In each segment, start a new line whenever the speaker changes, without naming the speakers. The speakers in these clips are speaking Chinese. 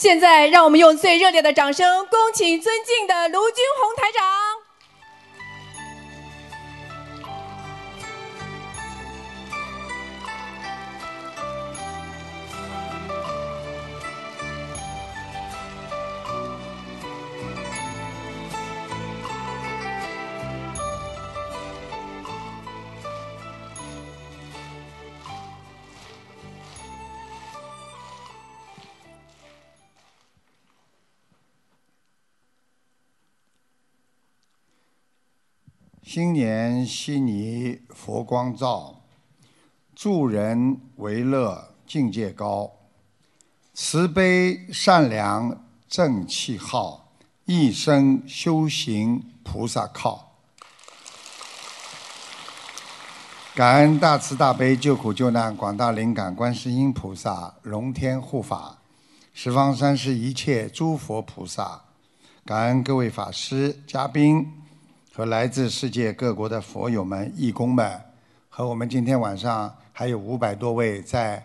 现在，让我们用最热烈的掌声，恭请尊敬的卢军红台长。
新年悉尼佛光照，助人为乐境界高，慈悲善良正气号，一生修行菩萨靠。感恩大慈大悲救苦救难广大灵感观世音菩萨龙天护法，十方三世一切诸佛菩萨，感恩各位法师嘉宾。和来自世界各国的佛友们、义工们，和我们今天晚上还有五百多位在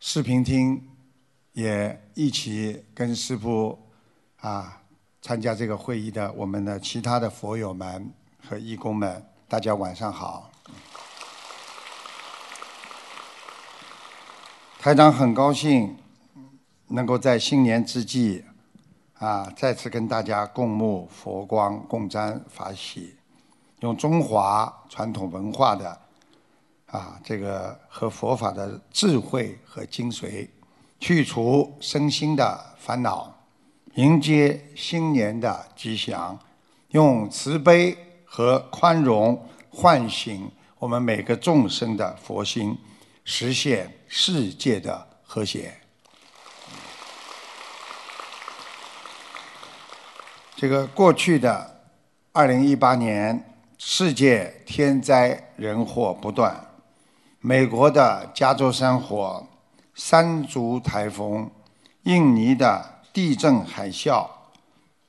视频厅也一起跟师父啊参加这个会议的我们的其他的佛友们和义工们，大家晚上好。台长很高兴能够在新年之际。啊！再次跟大家共沐佛光，共沾法喜，用中华传统文化的啊这个和佛法的智慧和精髓，去除身心的烦恼，迎接新年的吉祥，用慈悲和宽容唤醒我们每个众生的佛心，实现世界的和谐。这个过去的二零一八年，世界天灾人祸不断，美国的加州山火、山竹台风、印尼的地震海啸、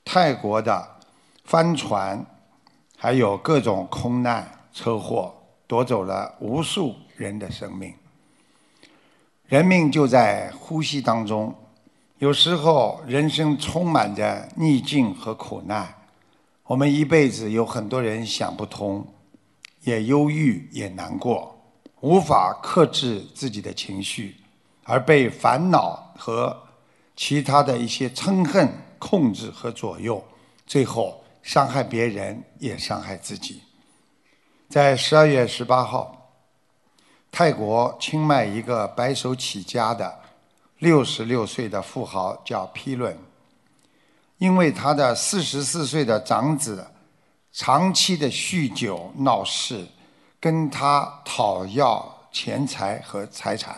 泰国的帆船，还有各种空难车祸，夺走了无数人的生命。人命就在呼吸当中。有时候，人生充满着逆境和苦难，我们一辈子有很多人想不通，也忧郁，也难过，无法克制自己的情绪，而被烦恼和其他的一些嗔恨控制和左右，最后伤害别人，也伤害自己。在十二月十八号，泰国清迈一个白手起家的。六十六岁的富豪叫皮伦，因为他的四十四岁的长子长期的酗酒闹事，跟他讨要钱财和财产，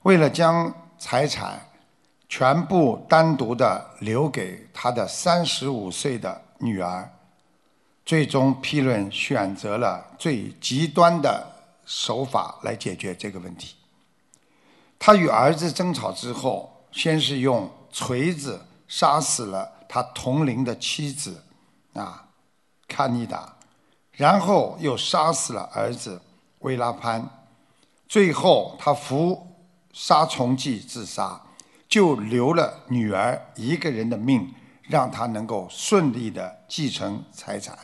为了将财产全部单独的留给他的三十五岁的女儿，最终批论选择了最极端的手法来解决这个问题。他与儿子争吵之后，先是用锤子杀死了他同龄的妻子，啊，卡尼达，然后又杀死了儿子维拉潘，最后他服杀虫剂自杀，就留了女儿一个人的命，让他能够顺利的继承财产。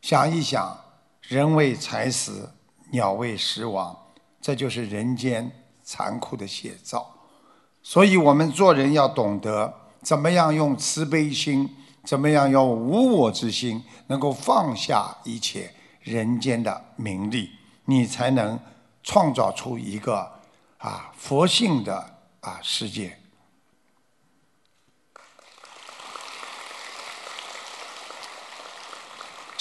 想一想，人为财死，鸟为食亡，这就是人间。残酷的写照，所以我们做人要懂得怎么样用慈悲心，怎么样用无我之心，能够放下一切人间的名利，你才能创造出一个啊佛性的啊世界。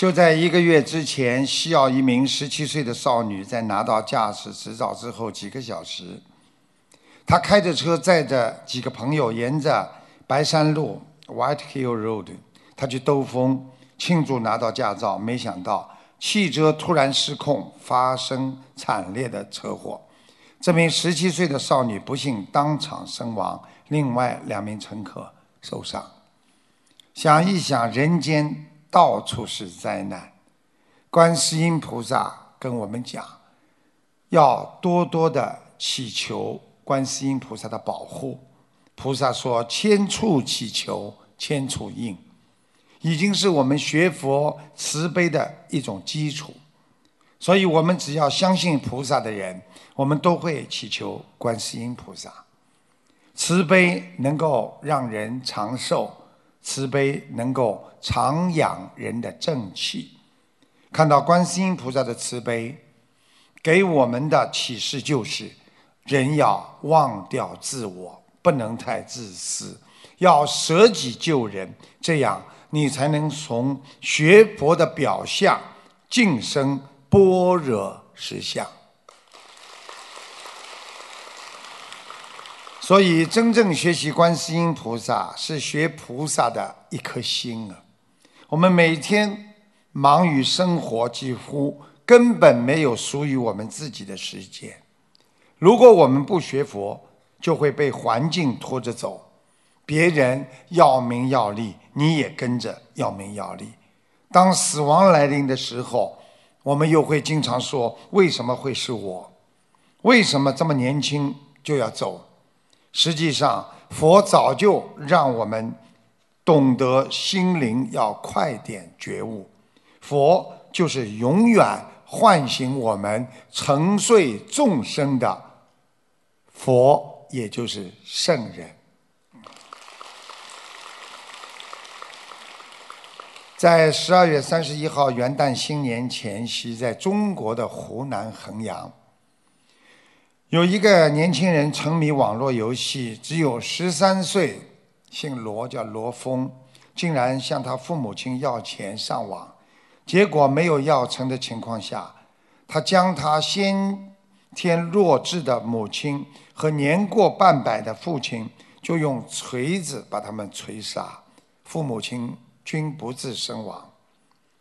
就在一个月之前，西澳一名十七岁的少女在拿到驾驶执照之后几个小时，她开着车载着几个朋友沿着白山路 （White Hill Road），她去兜风庆祝拿到驾照。没想到汽车突然失控，发生惨烈的车祸。这名十七岁的少女不幸当场身亡，另外两名乘客受伤。想一想，人间。到处是灾难，观世音菩萨跟我们讲，要多多的祈求观世音菩萨的保护，菩萨说：“千处祈求，千处应。”已经是我们学佛慈悲的一种基础。所以，我们只要相信菩萨的人，我们都会祈求观世音菩萨。慈悲能够让人长寿，慈悲能够长养人的正气。看到观世音菩萨的慈悲，给我们的启示就是：人要忘掉自我，不能太自私，要舍己救人，这样你才能从学佛的表象晋升般若实相。所以，真正学习观世音菩萨，是学菩萨的一颗心啊！我们每天。忙于生活，几乎根本没有属于我们自己的时间。如果我们不学佛，就会被环境拖着走。别人要名要利，你也跟着要名要利。当死亡来临的时候，我们又会经常说：“为什么会是我？为什么这么年轻就要走？”实际上，佛早就让我们懂得心灵要快点觉悟。佛就是永远唤醒我们沉睡众生的佛，也就是圣人。在十二月三十一号元旦新年前夕，在中国的湖南衡阳，有一个年轻人沉迷网络游戏，只有十三岁，姓罗，叫罗峰，竟然向他父母亲要钱上网。结果没有要成的情况下，他将他先天弱智的母亲和年过半百的父亲，就用锤子把他们锤杀，父母亲均不治身亡。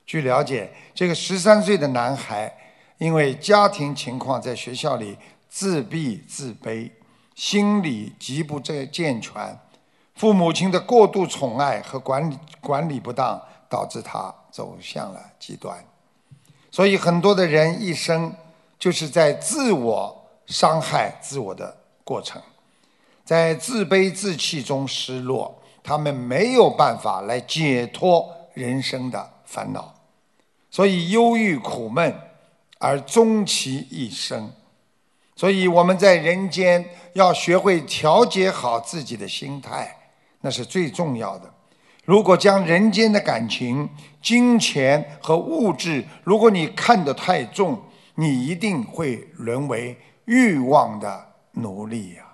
据了解，这个十三岁的男孩因为家庭情况在学校里自闭自卑，心理极不健全，父母亲的过度宠爱和管理管理不当，导致他。走向了极端，所以很多的人一生就是在自我伤害自我的过程，在自卑自弃中失落，他们没有办法来解脱人生的烦恼，所以忧郁苦闷而终其一生。所以我们在人间要学会调节好自己的心态，那是最重要的。如果将人间的感情、金钱和物质，如果你看得太重，你一定会沦为欲望的奴隶呀。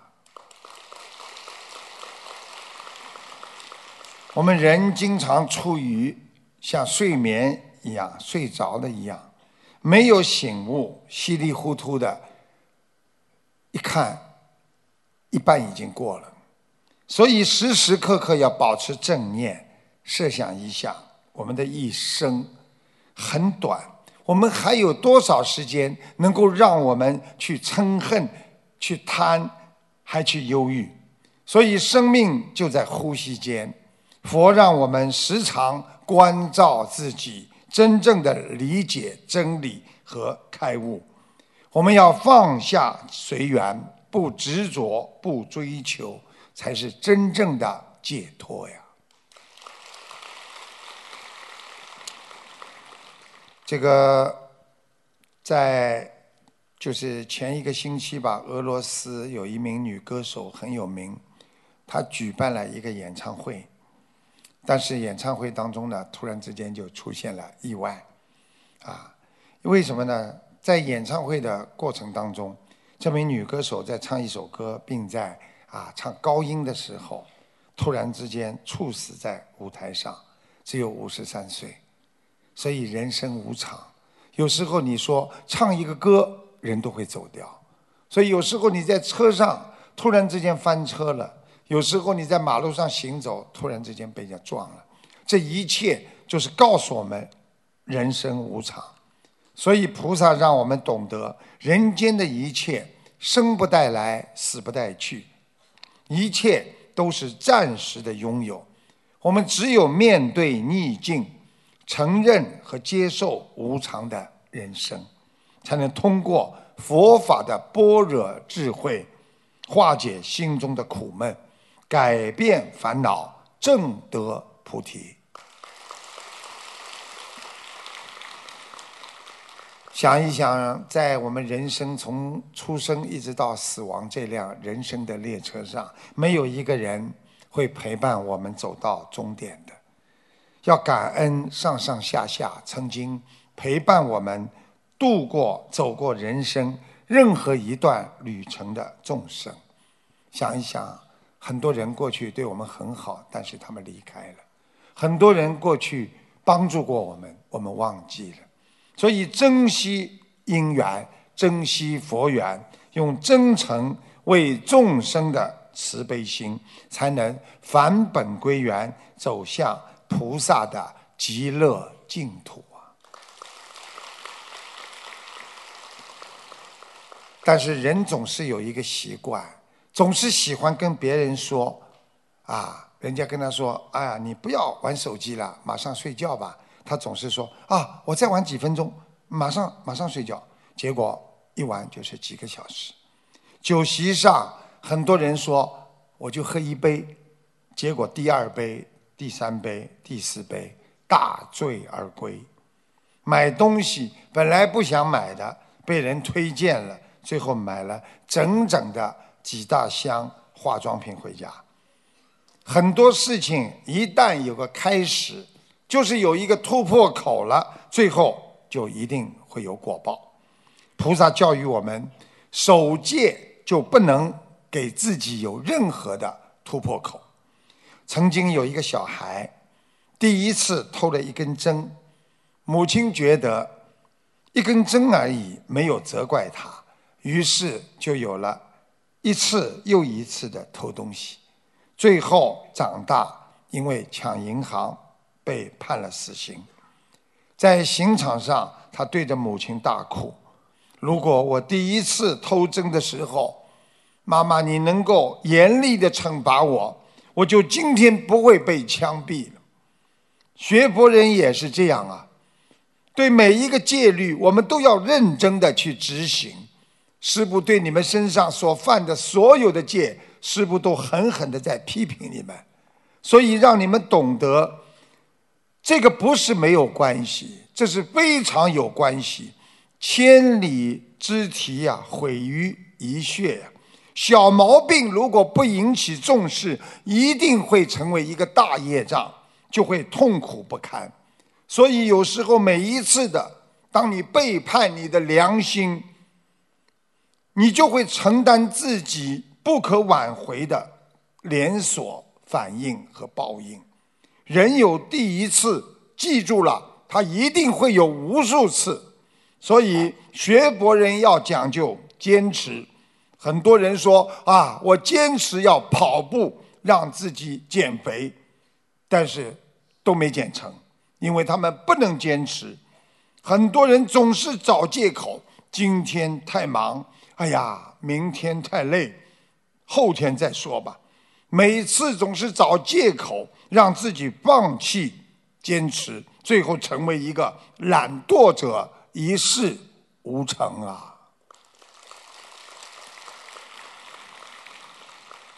我们人经常处于像睡眠一样睡着的一样，没有醒悟，稀里糊涂的，一看，一半已经过了，所以时时刻刻要保持正念。设想一下，我们的一生很短，我们还有多少时间能够让我们去嗔恨、去贪，还去忧郁？所以生命就在呼吸间。佛让我们时常关照自己，真正的理解真理和开悟。我们要放下随缘，不执着，不追求，才是真正的解脱呀。这个在就是前一个星期吧，俄罗斯有一名女歌手很有名，她举办了一个演唱会，但是演唱会当中呢，突然之间就出现了意外，啊，为什么呢？在演唱会的过程当中，这名女歌手在唱一首歌，并在啊唱高音的时候，突然之间猝死在舞台上，只有五十三岁。所以人生无常，有时候你说唱一个歌，人都会走掉。所以有时候你在车上突然之间翻车了，有时候你在马路上行走，突然之间被人家撞了，这一切就是告诉我们人生无常。所以菩萨让我们懂得，人间的一切生不带来，死不带去，一切都是暂时的拥有。我们只有面对逆境。承认和接受无常的人生，才能通过佛法的般若智慧，化解心中的苦闷，改变烦恼，正得菩提。想一想，在我们人生从出生一直到死亡这辆人生的列车上，没有一个人会陪伴我们走到终点的。要感恩上上下下曾经陪伴我们度过、走过人生任何一段旅程的众生。想一想，很多人过去对我们很好，但是他们离开了；很多人过去帮助过我们，我们忘记了。所以，珍惜因缘，珍惜佛缘，用真诚为众生的慈悲心，才能返本归元，走向菩萨的极乐净土啊！但是，人总是有一个习惯，总是喜欢跟别人说：“啊，人家跟他说，哎呀，你不要玩手机了，马上睡觉吧。”他总是说啊，我再玩几分钟，马上马上睡觉。结果一玩就是几个小时。酒席上很多人说，我就喝一杯，结果第二杯、第三杯、第四杯大醉而归。买东西本来不想买的，被人推荐了，最后买了整整的几大箱化妆品回家。很多事情一旦有个开始。就是有一个突破口了，最后就一定会有果报。菩萨教育我们，守戒就不能给自己有任何的突破口。曾经有一个小孩，第一次偷了一根针，母亲觉得一根针而已，没有责怪他，于是就有了一次又一次的偷东西。最后长大，因为抢银行。被判了死刑，在刑场上，他对着母亲大哭：“如果我第一次偷针的时候，妈妈你能够严厉的惩罚我，我就今天不会被枪毙了。”学佛人也是这样啊，对每一个戒律，我们都要认真的去执行。师父对你们身上所犯的所有的戒，师父都狠狠的在批评你们，所以让你们懂得。这个不是没有关系，这是非常有关系。千里之堤呀，毁于一穴呀。小毛病如果不引起重视，一定会成为一个大业障，就会痛苦不堪。所以有时候每一次的，当你背叛你的良心，你就会承担自己不可挽回的连锁反应和报应。人有第一次，记住了，他一定会有无数次。所以学佛人要讲究坚持。很多人说啊，我坚持要跑步，让自己减肥，但是都没减成，因为他们不能坚持。很多人总是找借口，今天太忙，哎呀，明天太累，后天再说吧。每次总是找借口。让自己放弃坚持，最后成为一个懒惰者，一事无成啊！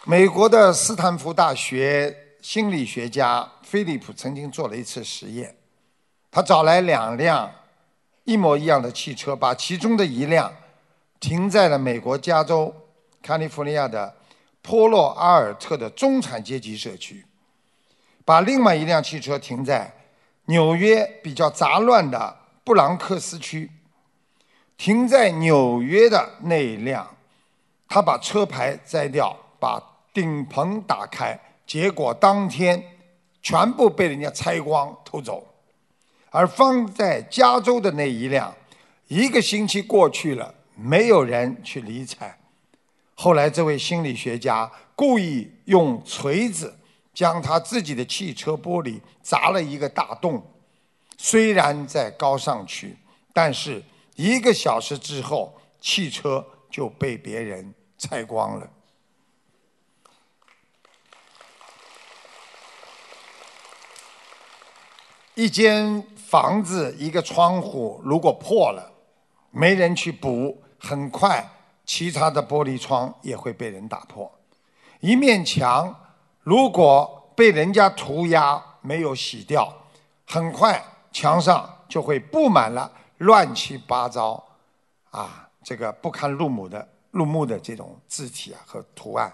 美国的斯坦福大学心理学家菲利普曾经做了一次实验，他找来两辆一模一样的汽车，把其中的一辆停在了美国加州加利福尼亚的波洛阿尔特的中产阶级社区。把另外一辆汽车停在纽约比较杂乱的布朗克斯区，停在纽约的那一辆，他把车牌摘掉，把顶棚打开，结果当天全部被人家拆光偷走。而放在加州的那一辆，一个星期过去了，没有人去理睬。后来这位心理学家故意用锤子。将他自己的汽车玻璃砸了一个大洞，虽然在高上去，但是一个小时之后，汽车就被别人拆光了。一间房子一个窗户如果破了，没人去补，很快其他的玻璃窗也会被人打破。一面墙。如果被人家涂鸦没有洗掉，很快墙上就会布满了乱七八糟啊，这个不堪入目的入目的这种字体啊和图案。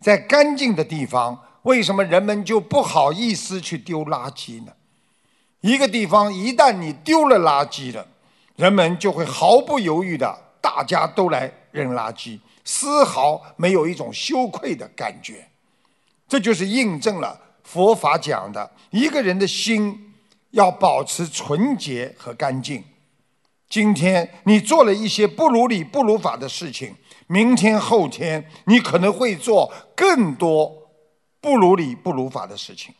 在干净的地方，为什么人们就不好意思去丢垃圾呢？一个地方一旦你丢了垃圾了，人们就会毫不犹豫的，大家都来扔垃圾，丝毫没有一种羞愧的感觉。这就是印证了佛法讲的，一个人的心要保持纯洁和干净。今天你做了一些不如理、不如法的事情。明天后天，你可能会做更多不如理不如法的事情。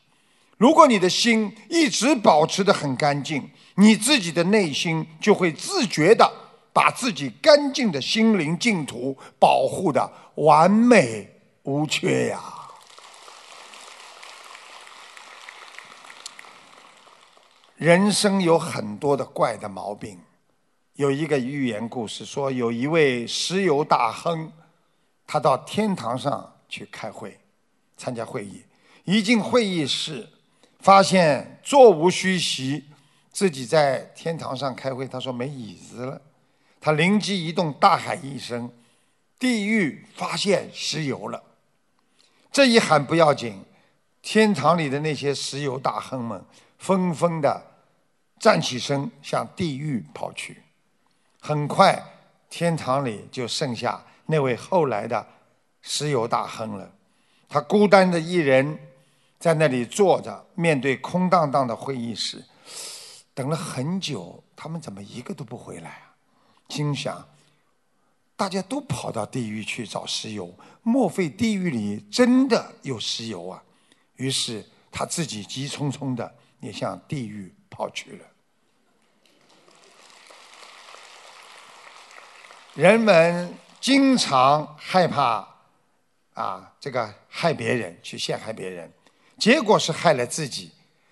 如果你的心一直保持的很干净，你自己的内心就会自觉的把自己干净的心灵净土保护的完美无缺呀。人生有很多的怪的毛病。有一个寓言故事说，有一位石油大亨，他到天堂上去开会，参加会议。一进会议室，发现座无虚席，自己在天堂上开会，他说没椅子了。他灵机一动，大喊一声：“地狱发现石油了！”这一喊不要紧，天堂里的那些石油大亨们纷纷的站起身，向地狱跑去。很快，天堂里就剩下那位后来的石油大亨了。他孤单的一人在那里坐着，面对空荡荡的会议室，等了很久，他们怎么一个都不回来？心想：大家都跑到地狱去找石油，莫非地狱里真的有石油啊？于是他自己急匆匆的也向地狱跑去了。人们经常害怕啊，这个害别人，去陷害别人，结果是害了自己。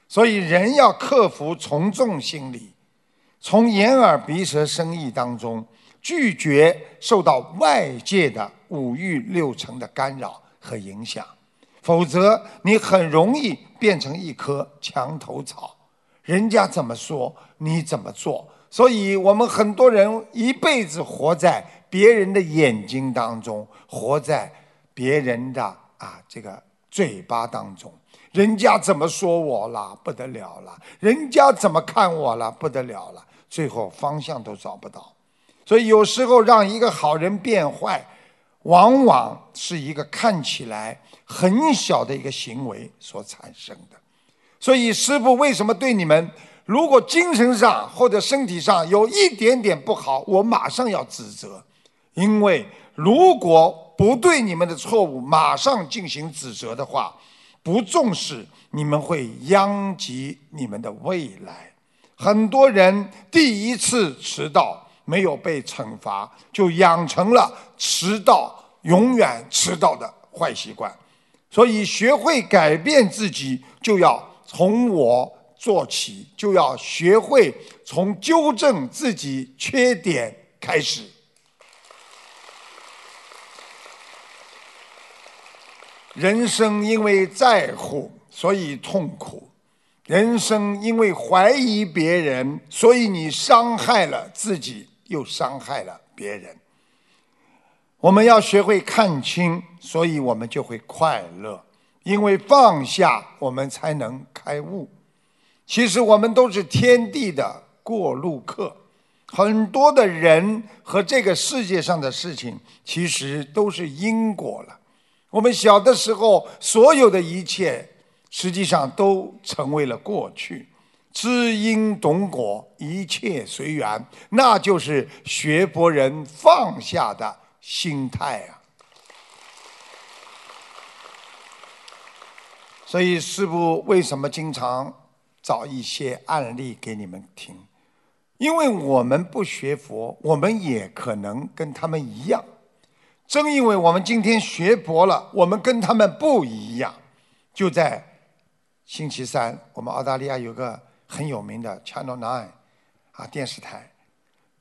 所以人要克服从众心理，从眼耳鼻舌身意当中拒绝受到外界的五欲六尘的干扰和影响，否则你很容易变成一棵墙头草，人家怎么说你怎么做。所以我们很多人一辈子活在别人的眼睛当中，活在别人的啊这个嘴巴当中。人家怎么说我了，不得了了；人家怎么看我了，不得了了。最后方向都找不到。所以有时候让一个好人变坏，往往是一个看起来很小的一个行为所产生的。所以师父为什么对你们？如果精神上或者身体上有一点点不好，我马上要指责，因为如果不对你们的错误马上进行指责的话，不重视，你们会殃及你们的未来。很多人第一次迟到没有被惩罚，就养成了迟到永远迟到的坏习惯。所以，学会改变自己，就要从我。做起就要学会从纠正自己缺点开始。人生因为在乎，所以痛苦；人生因为怀疑别人，所以你伤害了自己，又伤害了别人。我们要学会看清，所以我们就会快乐。因为放下，我们才能开悟。其实我们都是天地的过路客，很多的人和这个世界上的事情，其实都是因果了。我们小的时候，所有的一切，实际上都成为了过去。知因懂果，一切随缘，那就是学佛人放下的心态啊。所以师父为什么经常？找一些案例给你们听，因为我们不学佛，我们也可能跟他们一样。正因为我们今天学佛了，我们跟他们不一样。就在星期三，我们澳大利亚有个很有名的 Channel Nine 啊电视台，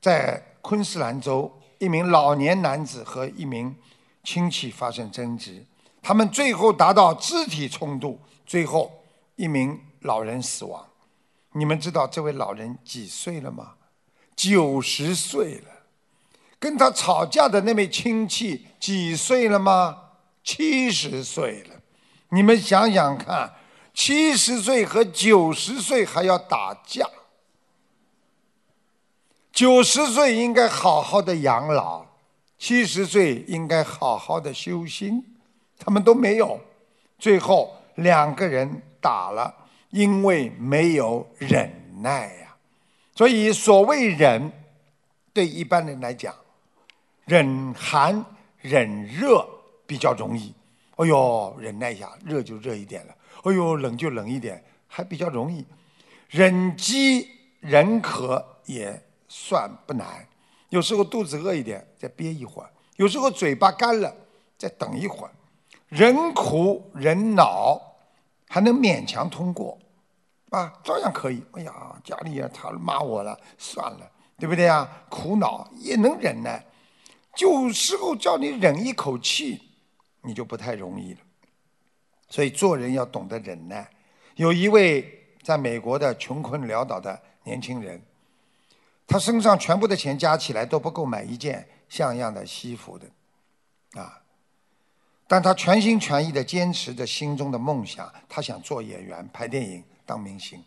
在昆士兰州，一名老年男子和一名亲戚发生争执。他们最后达到肢体冲突，最后一名老人死亡。你们知道这位老人几岁了吗？九十岁了。跟他吵架的那位亲戚几岁了吗？七十岁了。你们想想看，七十岁和九十岁还要打架。九十岁应该好好的养老，七十岁应该好好的修心，他们都没有。最后两个人打了，因为没有忍耐呀。所以所谓忍，对一般人来讲。忍寒忍热比较容易，哎呦，忍耐一下，热就热一点了；哎呦，冷就冷一点，还比较容易。忍饥忍渴也算不难，有时候肚子饿一点，再憋一会儿；有时候嘴巴干了，再等一会儿。忍苦忍恼还能勉强通过，啊，照样可以。哎呀，家里啊，他骂我了，算了，对不对呀？苦恼也能忍耐。有时候叫你忍一口气，你就不太容易了。所以做人要懂得忍耐。有一位在美国的穷困潦倒的年轻人，他身上全部的钱加起来都不够买一件像样的西服的，啊！但他全心全意的坚持着心中的梦想，他想做演员、拍电影、当明星。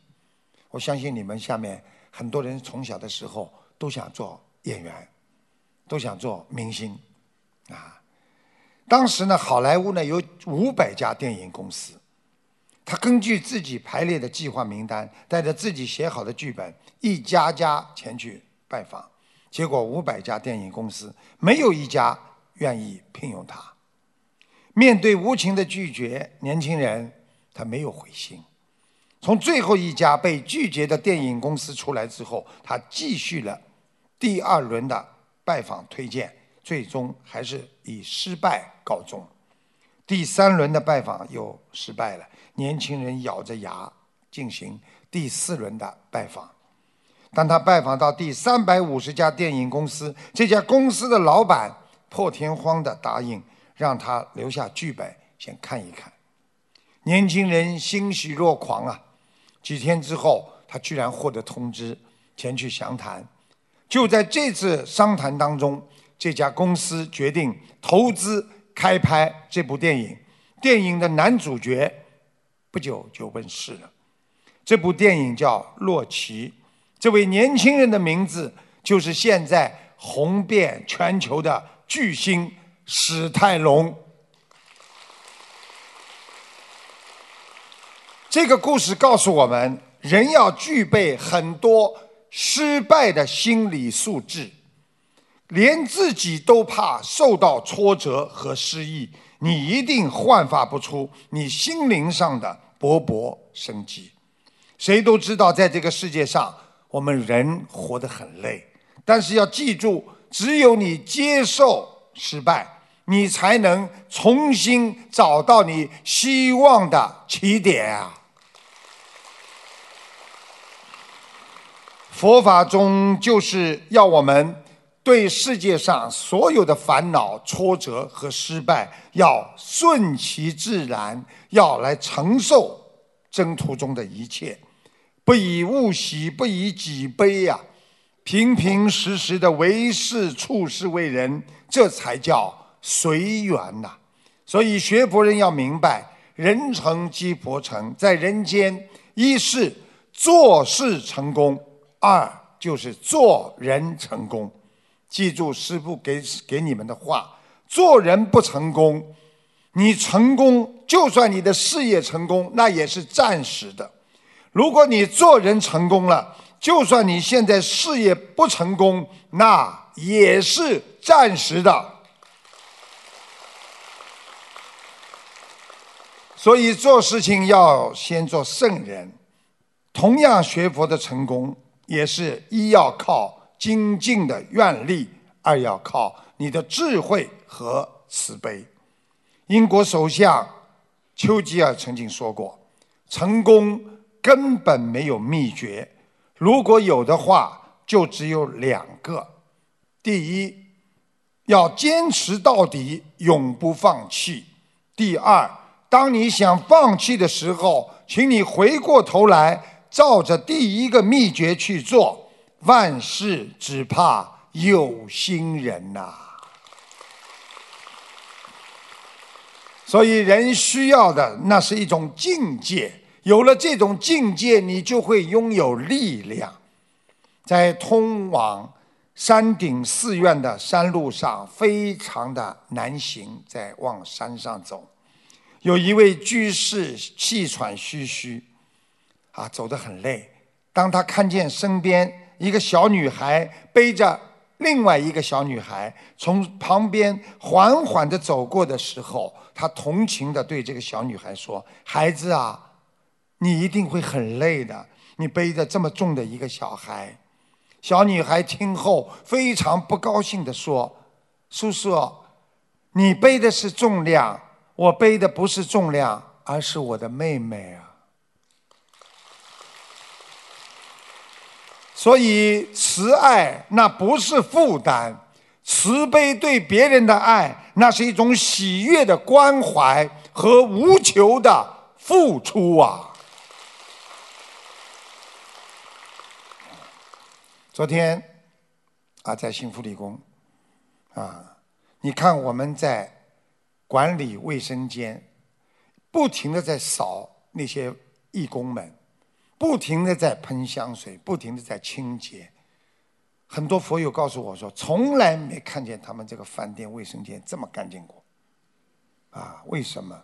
我相信你们下面很多人从小的时候都想做演员。都想做明星，啊！当时呢，好莱坞呢有五百家电影公司，他根据自己排列的计划名单，带着自己写好的剧本，一家家前去拜访。结果五百家电影公司没有一家愿意聘用他。面对无情的拒绝，年轻人他没有灰心。从最后一家被拒绝的电影公司出来之后，他继续了第二轮的。拜访推荐，最终还是以失败告终。第三轮的拜访又失败了，年轻人咬着牙进行第四轮的拜访。当他拜访到第三百五十家电影公司，这家公司的老板破天荒的答应让他留下剧本先看一看。年轻人欣喜若狂啊！几天之后，他居然获得通知，前去详谈。就在这次商谈当中，这家公司决定投资开拍这部电影。电影的男主角不久就问世了。这部电影叫《洛奇》，这位年轻人的名字就是现在红遍全球的巨星史泰龙。这个故事告诉我们，人要具备很多。失败的心理素质，连自己都怕受到挫折和失意，你一定焕发不出你心灵上的勃勃生机。谁都知道，在这个世界上，我们人活得很累，但是要记住，只有你接受失败，你才能重新找到你希望的起点啊！佛法中就是要我们对世界上所有的烦恼、挫折和失败，要顺其自然，要来承受征途中的一切，不以物喜，不以己悲呀，平平实实的为事处事为人，这才叫随缘呐。所以学佛人要明白，人成即佛成，在人间，一是做事成功。二就是做人成功，记住师父给给你们的话：做人不成功，你成功就算你的事业成功，那也是暂时的；如果你做人成功了，就算你现在事业不成功，那也是暂时的。所以做事情要先做圣人，同样学佛的成功。也是一要靠精进的愿力，二要靠你的智慧和慈悲。英国首相丘吉尔曾经说过：“成功根本没有秘诀，如果有的话，就只有两个：第一，要坚持到底，永不放弃；第二，当你想放弃的时候，请你回过头来，照着第一个秘诀去做。万事只怕有心人呐。所以人需要的那是一种境界，有了这种境界，你就会拥有力量。在通往山顶寺院的山路上，非常的难行，在往山上走。有一位居士气喘吁吁，啊，走得很累。当他看见身边一个小女孩背着另外一个小女孩从旁边缓缓地走过的时候，他同情地对这个小女孩说：“孩子啊，你一定会很累的，你背着这么重的一个小孩。”小女孩听后非常不高兴地说：“叔叔，你背的是重量。”我背的不是重量，而是我的妹妹啊！所以慈爱那不是负担，慈悲对别人的爱那是一种喜悦的关怀和无求的付出啊！昨天啊，在幸福理工啊，你看我们在。管理卫生间，不停的在扫那些义工们，不停的在喷香水，不停的在清洁。很多佛友告诉我说，从来没看见他们这个饭店卫生间这么干净过。啊，为什么？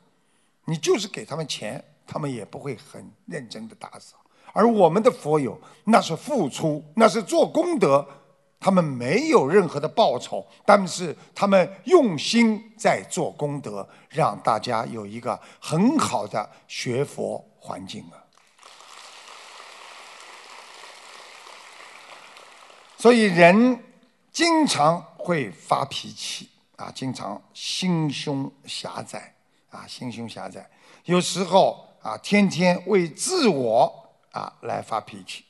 你就是给他们钱，他们也不会很认真的打扫。而我们的佛友，那是付出，那是做功德。他们没有任何的报酬，但是他们用心在做功德，让大家有一个很好的学佛环境啊。所以人经常会发脾气啊，经常心胸狭窄啊，心胸狭窄，有时候啊，天天为自我啊来发脾气。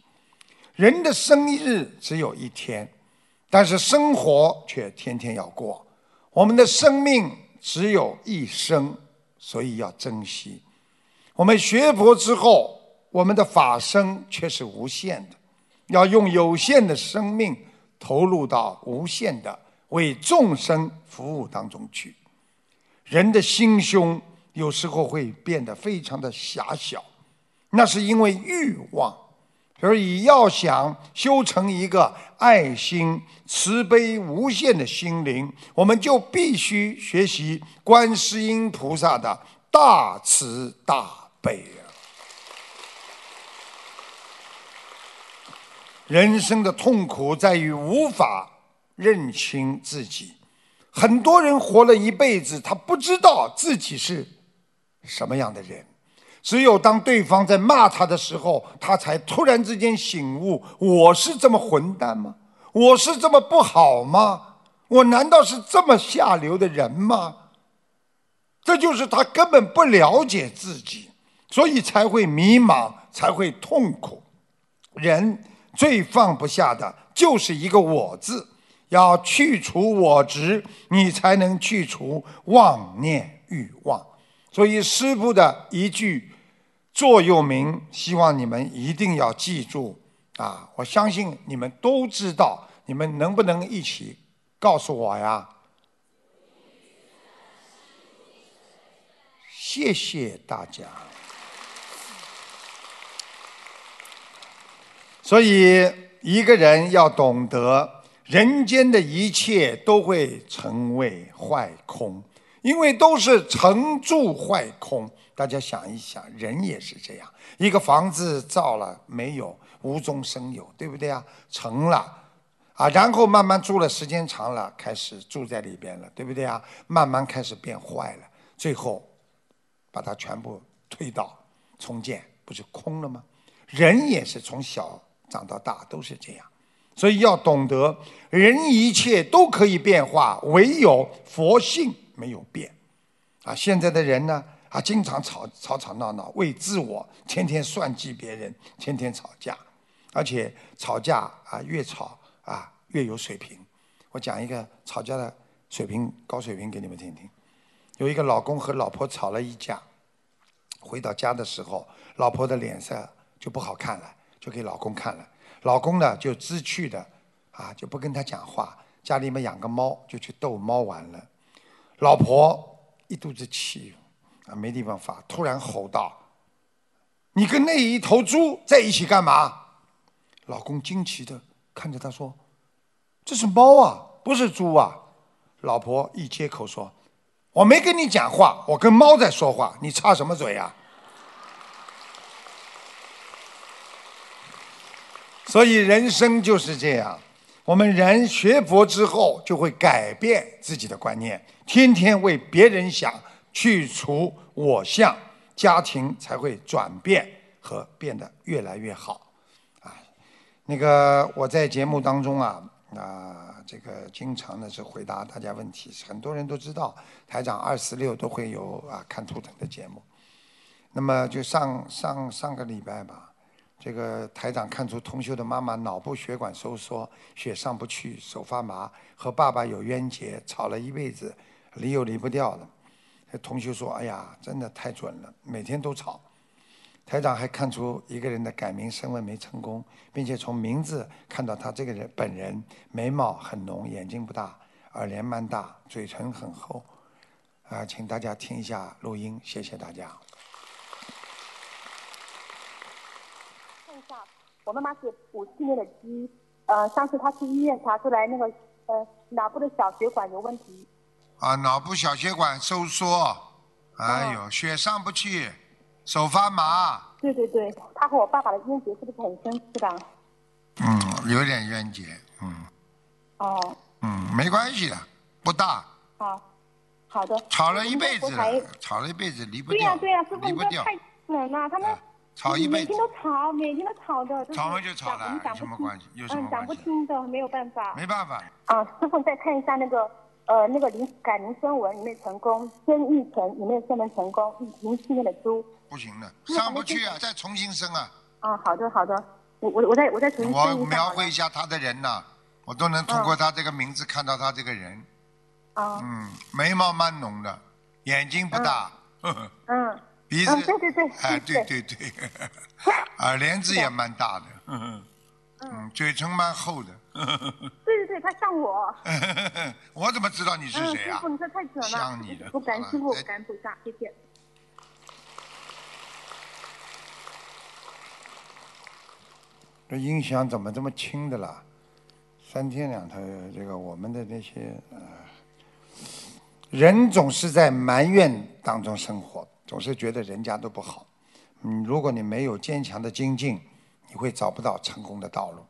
人的生日只有一天。但是生活却天天要过，我们的生命只有一生，所以要珍惜。我们学佛之后，我们的法身却是无限的，要用有限的生命投入到无限的为众生服务当中去。人的心胸有时候会变得非常的狭小，那是因为欲望。所以，要想修成一个爱心、慈悲无限的心灵，我们就必须学习观世音菩萨的大慈大悲！人生的痛苦在于无法认清自己，很多人活了一辈子，他不知道自己是什么样的人。只有当对方在骂他的时候，他才突然之间醒悟：我是这么混蛋吗？我是这么不好吗？我难道是这么下流的人吗？这就是他根本不了解自己，所以才会迷茫，才会痛苦。人最放不下的就是一个“我”字，要去除我执，你才能去除妄念欲望。所以师父的一句。座右铭，希望你们一定要记住啊！我相信你们都知道，你们能不能一起告诉我呀？谢谢大家。所以，一个人要懂得，人间的一切都会成为坏空，因为都是成住坏空。大家想一想，人也是这样，一个房子造了没有，无中生有，对不对啊？成了，啊，然后慢慢住了时间长了，开始住在里边了，对不对啊？慢慢开始变坏了，最后把它全部推倒重建，不是空了吗？人也是从小长到大都是这样，所以要懂得，人一切都可以变化，唯有佛性没有变。啊，现在的人呢？啊，经常吵吵吵闹闹，为自我，天天算计别人，天天吵架，而且吵架啊，越吵啊越有水平。我讲一个吵架的水平高水平给你们听听。有一个老公和老婆吵了一架，回到家的时候，老婆的脸色就不好看了，就给老公看了。老公呢就知趣的啊，就不跟他讲话。家里面养个猫，就去逗猫玩了。老婆一肚子气啊，没地方发，突然吼道：“你跟那一头猪在一起干嘛？”老公惊奇的看着他说：“这是猫啊，不是猪啊。”老婆一接口说：“我没跟你讲话，我跟猫在说话，你插什么嘴呀？”所以人生就是这样，我们人学佛之后就会改变自己的观念，天天为别人想，去除我相，家庭才会转变和变得越来越好。啊，那个我在节目当中啊啊，这个经常的是回答大家问题，很多人都知道台长二四六都会有啊看图腾的节目，那么就上上上个礼拜吧。这个台长看出同修的妈妈脑部血管收缩，血上不去，手发麻，和爸爸有冤结，吵了一辈子，离又离不掉了。同修说：“哎呀，真的太准了，每天都吵。”台长还看出一个人的改名身份没成功，并且从名字看到他这个人本人眉毛很浓，眼睛不大，耳帘蛮大，嘴唇很厚。啊，请大家听一下录音，谢谢大家。
我妈妈是五七年的鸡，呃，上次她去医院查出来那个呃脑部的小血管有问题。
啊，脑部小血管收缩，哎呦，血上不去，手发麻。
对对对，她和我爸爸的冤结是不是很深，是吧？
嗯，有点冤结，嗯。
哦。
嗯，没关系的，不大。
好，好的。
吵了一辈子了，吵了一辈子离不掉。对呀
对呀，师傅你这太狠了，他们。
吵一辈子，
每天都吵，每天都吵的，
吵完就吵了，有什么关系？有什么关系？
嗯，讲不清的，没有办法。
没办法。
啊，师傅再看一下那个，呃，那个灵改名声纹有没有成功？孙玉成有没有生纹成功？零七年的猪。
不行的，上不去啊，再重新生啊。
啊，好的好的，我我我再我再重新生
我描绘一下他的人呐，我都能通过他这个名字看到他这个人。
啊。
嗯，眉毛蛮浓的，眼睛不大。
嗯。
鼻子，
对对对，
哎，对对对，耳 帘子也蛮大的，嗯，嘴唇蛮厚的，
对对对，他像我，
我怎么知道你是谁
啊？师傅，你这太准了，
像你的，
不敢师傅，敢菩萨，谢谢。
这音响怎么这么轻的啦？三天两头，这个我们的那些呃，人总是在埋怨当中生活。总是觉得人家都不好，嗯，如果你没有坚强的精进，你会找不到成功的道路。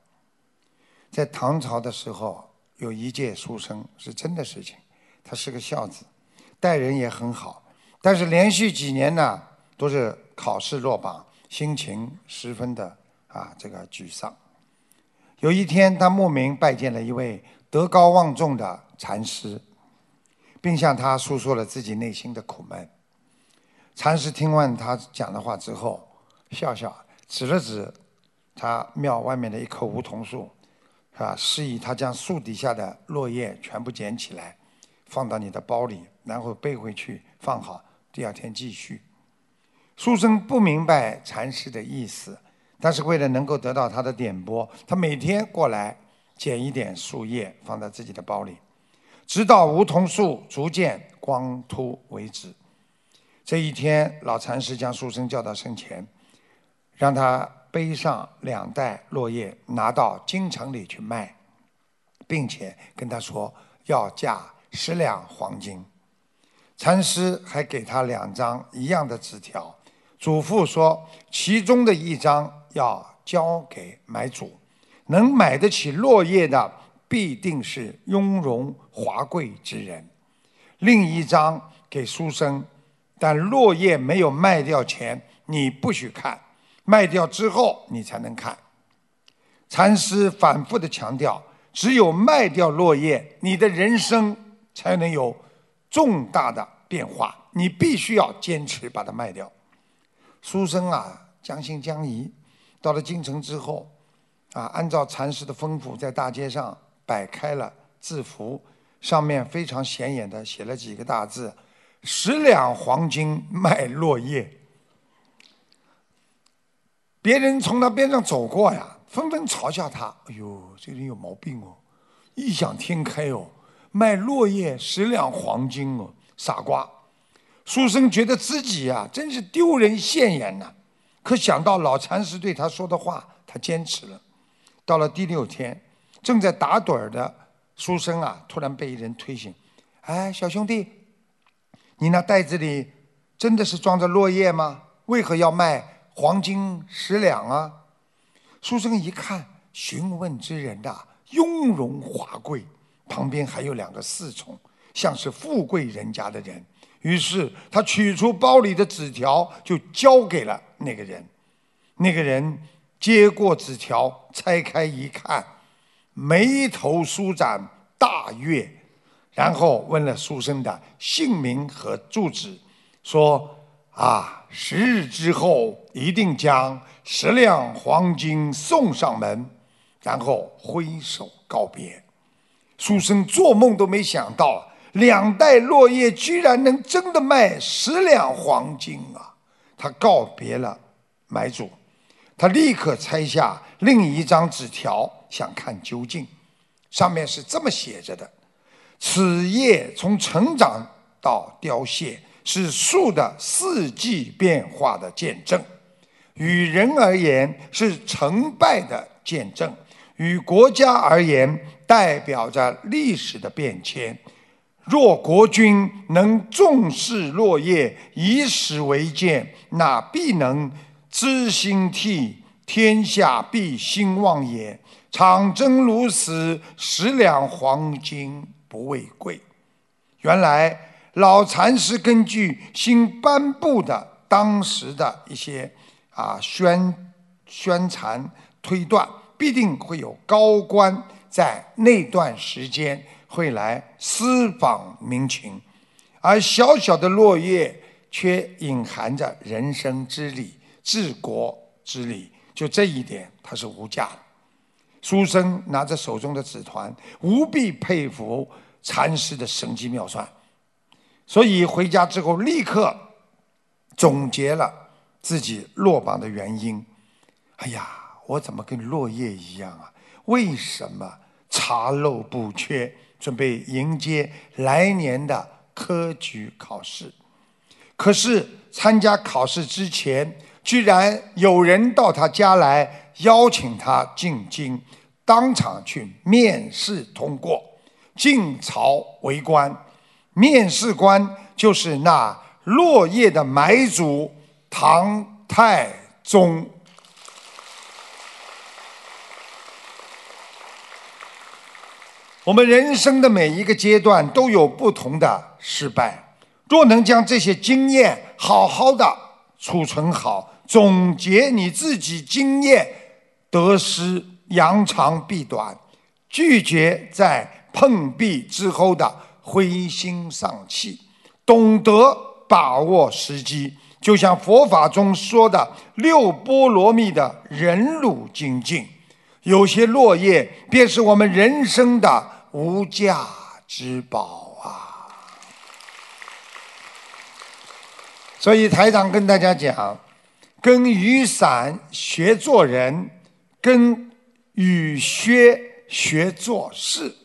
在唐朝的时候，有一介书生是真的事情，他是个孝子，待人也很好，但是连续几年呢都是考试落榜，心情十分的啊这个沮丧。有一天，他慕名拜见了一位德高望重的禅师，并向他诉说了自己内心的苦闷。禅师听完他讲的话之后，笑笑，指了指他庙外面的一棵梧桐树，啊，示意他将树底下的落叶全部捡起来，放到你的包里，然后背回去放好，第二天继续。书生不明白禅师的意思，但是为了能够得到他的点拨，他每天过来捡一点树叶放在自己的包里，直到梧桐树逐渐光秃为止。这一天，老禅师将书生叫到身前，让他背上两袋落叶，拿到京城里去卖，并且跟他说要价十两黄金。禅师还给他两张一样的纸条，嘱咐说，其中的一张要交给买主，能买得起落叶的必定是雍容华贵之人；另一张给书生。但落叶没有卖掉前，你不许看；卖掉之后，你才能看。禅师反复的强调，只有卖掉落叶，你的人生才能有重大的变化。你必须要坚持把它卖掉。书生啊，将信将疑。到了京城之后，啊，按照禅师的吩咐，在大街上摆开了字符，上面非常显眼的写了几个大字。十两黄金卖落叶。别人从他边上走过呀，纷纷嘲笑他：“哎呦，这人有毛病哦，异想天开哦，卖落叶十两黄金哦，傻瓜！”书生觉得自己呀，真是丢人现眼呐。可想到老禅师对他说的话，他坚持了。到了第六天，正在打盹儿的书生啊，突然被一人推醒：“哎，小兄弟，你那袋子里真的是装着落叶吗？为何要卖黄金十两啊？”书生一看，询问之人呐，雍容华贵，旁边还有两个侍从，像是富贵人家的人。于是他取出包里的纸条，就交给了那个人。那个人接过纸条，拆开一看，眉头舒展，大悦，然后问了书生的姓名和住址，说：“啊，十日之后一定将十两黄金送上门。”然后挥手告别。书生做梦都没想到。两袋落叶居然能真的卖十两黄金啊！他告别了买主，他立刻拆下另一张纸条，想看究竟。上面是这么写着的：“此叶从成长到凋谢，是树的四季变化的见证；与人而言，是成败的见证；与国家而言，代表着历史的变迁。”若国君能重视落叶，以史为鉴，那必能知兴替，天下必兴旺也。长征如此，十两黄金不为贵。原来老禅师根据新颁布的当时的一些啊宣宣传推断，必定会有高官在那段时间。会来私访民情，而小小的落叶却隐含着人生之理、治国之理。就这一点，它是无价的。书生拿着手中的纸团，无比佩服禅师的神机妙算，所以回家之后立刻总结了自己落榜的原因。哎呀，我怎么跟落叶一样啊？为什么查漏补缺？准备迎接来年的科举考试，可是参加考试之前，居然有人到他家来邀请他进京，当场去面试通过，进朝为官。面试官就是那落叶的买主唐太宗。我们人生的每一个阶段都有不同的失败，若能将这些经验好好的储存好，总结你自己经验得失，扬长避短，拒绝在碰壁之后的灰心丧气，懂得把握时机，就像佛法中说的六波罗蜜的忍辱精进，有些落叶便是我们人生的。无价之宝啊！所以台长跟大家讲，跟雨伞学做人，跟雨靴学做事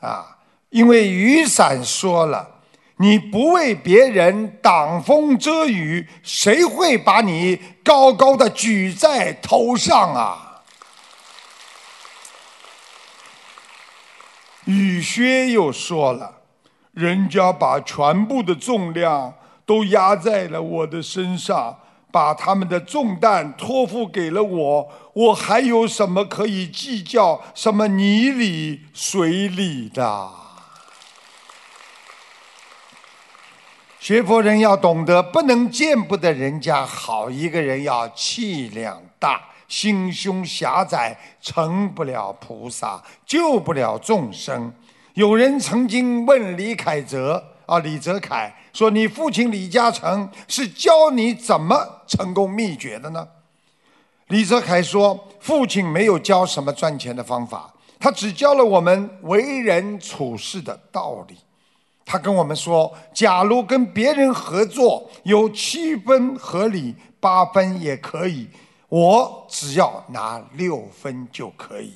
啊！因为雨伞说了，你不为别人挡风遮雨，谁会把你高高的举在头上啊？雨靴又说了：“人家把全部的重量都压在了我的身上，把他们的重担托付给了我，我还有什么可以计较什么泥里水里的？”学佛人要懂得，不能见不得人家好。一个人要气量大。心胸狭窄，成不了菩萨，救不了众生。有人曾经问李凯泽啊，李泽楷说：“你父亲李嘉诚是教你怎么成功秘诀的呢？”李泽楷说：“父亲没有教什么赚钱的方法，他只教了我们为人处事的道理。他跟我们说，假如跟别人合作有七分合理，八分也可以，我只要拿六分就可以。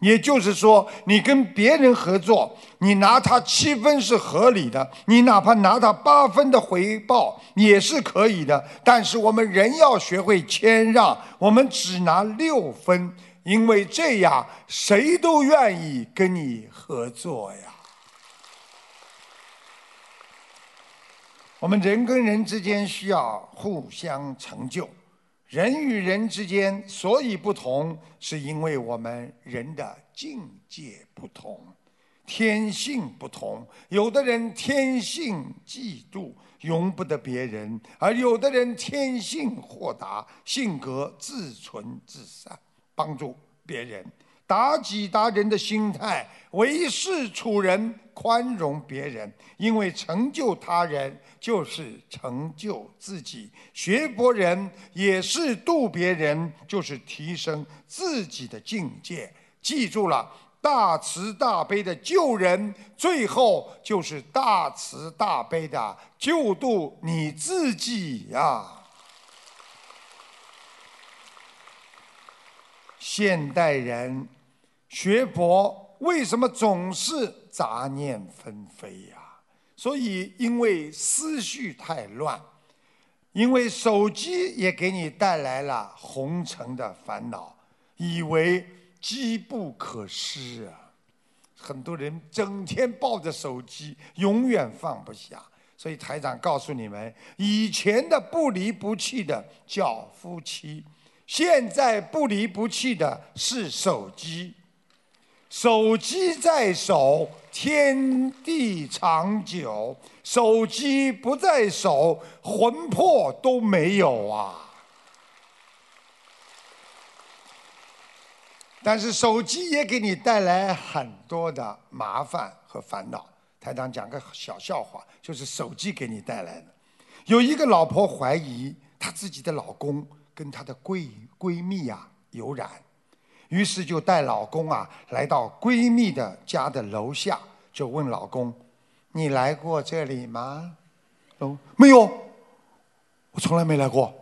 也就是说，你跟别人合作，你拿他七分是合理的，你哪怕拿他八分的回报也是可以的。但是我们人要学会谦让，我们只拿六分，因为这样谁都愿意跟你合作呀。我们人跟人之间需要互相成就，人与人之间所以不同，是因为我们人的境界不同，天性不同。有的人天性嫉妒，容不得别人；而有的人天性豁达，性格自存自善，帮助别人。达己达人的心态，为世处人，宽容别人，因为成就他人就是成就自己。学佛人也是度别人，就是提升自己的境界。记住了，大慈大悲的救人，最后就是大慈大悲的救度你自己呀。现代人学佛为什么总是杂念纷飞呀？所以，因为思绪太乱，因为手机也给你带来了红尘的烦恼，以为机不可失啊。很多人整天抱着手机，永远放不下。所以台长告诉你们，以前的不离不弃的叫夫妻。现在不离不弃的是手机，手机在手，天地长久；手机不在手，魂魄都没有啊。但是手机也给你带来很多的麻烦和烦恼。台长讲个小笑话，就是手机给你带来的。有一个老婆怀疑她自己的老公。跟她的闺闺蜜呀有染，于是就带老公啊来到闺蜜的家的楼下，就问老公：“你来过这里吗？”“哦，没有，我从来没来过。”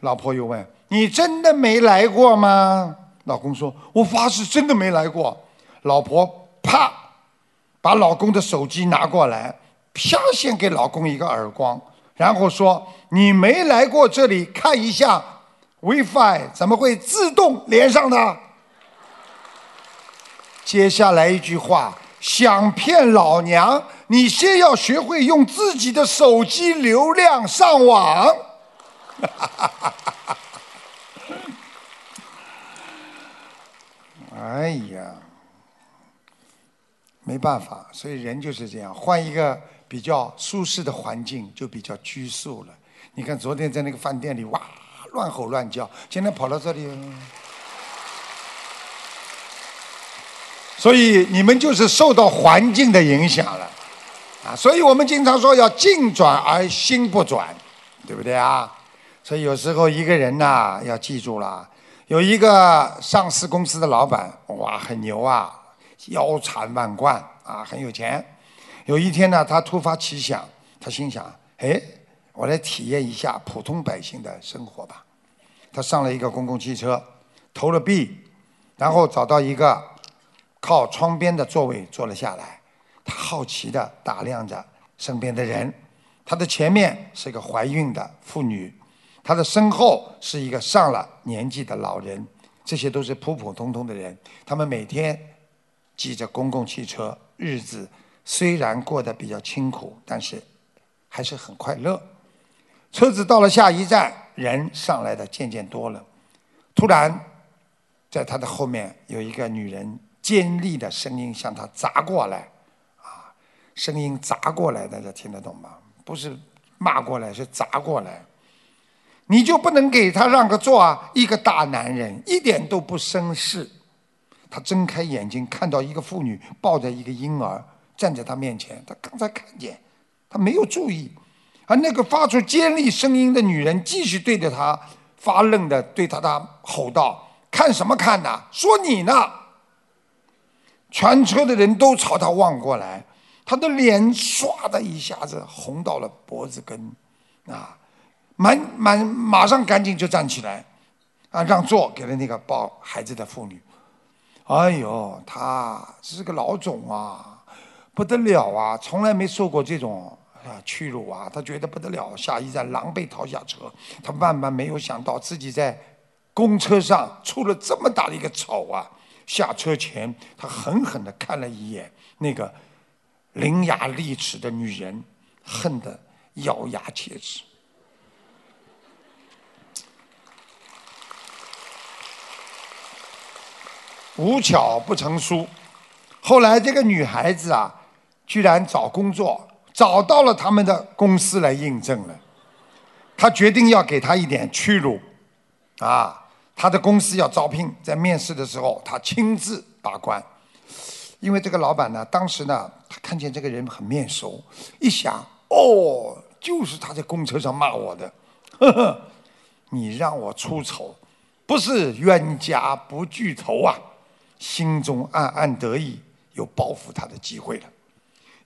老婆又问：“你真的没来过吗？”老公说：“我发誓真的没来过。”老婆啪把老公的手机拿过来，啪先给老公一个耳光，然后说：“你没来过这里，看一下。” WiFi 怎么会自动连上呢？接下来一句话，想骗老娘，你先要学会用自己的手机流量上网。哎呀，没办法，所以人就是这样，换一个比较舒适的环境，就比较拘束了。你看昨天在那个饭店里，哇！乱吼乱叫，今天跑到这里，所以你们就是受到环境的影响了，啊！所以我们经常说要境转而心不转，对不对啊？所以有时候一个人呐，要记住了，有一个上市公司的老板，哇，很牛啊，腰缠万贯啊，很有钱。有一天呢，他突发奇想，他心想，哎。我来体验一下普通百姓的生活吧。他上了一个公共汽车，投了币，然后找到一个靠窗边的座位坐了下来。他好奇地打量着身边的人。他的前面是一个怀孕的妇女，他的身后是一个上了年纪的老人。这些都是普普通通的人。他们每天挤着公共汽车，日子虽然过得比较清苦，但是还是很快乐。车子到了下一站，人上来的渐渐多了。突然，在他的后面有一个女人尖利的声音向他砸过来，啊，声音砸过来，大家听得懂吗？不是骂过来，是砸过来。你就不能给他让个座啊？一个大男人一点都不绅士。他睁开眼睛，看到一个妇女抱着一个婴儿站在他面前，他刚才看见，他没有注意。而那个发出尖利声音的女人继续对着他发愣的对他的吼道：“看什么看呐？说你呢！”全车的人都朝他望过来，他的脸唰的一下子红到了脖子根，啊，满满马上赶紧就站起来，啊，让座给了那个抱孩子的妇女。哎呦，他是个老总啊，不得了啊，从来没受过这种啊屈辱啊，他觉得不得了，下一站狼狈逃下车。他万万没有想到自己在公车上出了这么大的一个丑啊！下车前，他狠狠地看了一眼那个伶牙俐齿的女人，恨得咬牙切齿。无巧不成书，后来这个女孩子啊，居然找工作找到了他们的公司来应征了。他决定要给她一点屈辱，啊。他的公司要招聘，在面试的时候，他亲自把关。因为这个老板呢，当时呢，他看见这个人很面熟，一想，哦，就是他在公车上骂我的，呵呵，你让我出丑，不是冤家不聚头啊！心中暗暗得意，有报复他的机会了。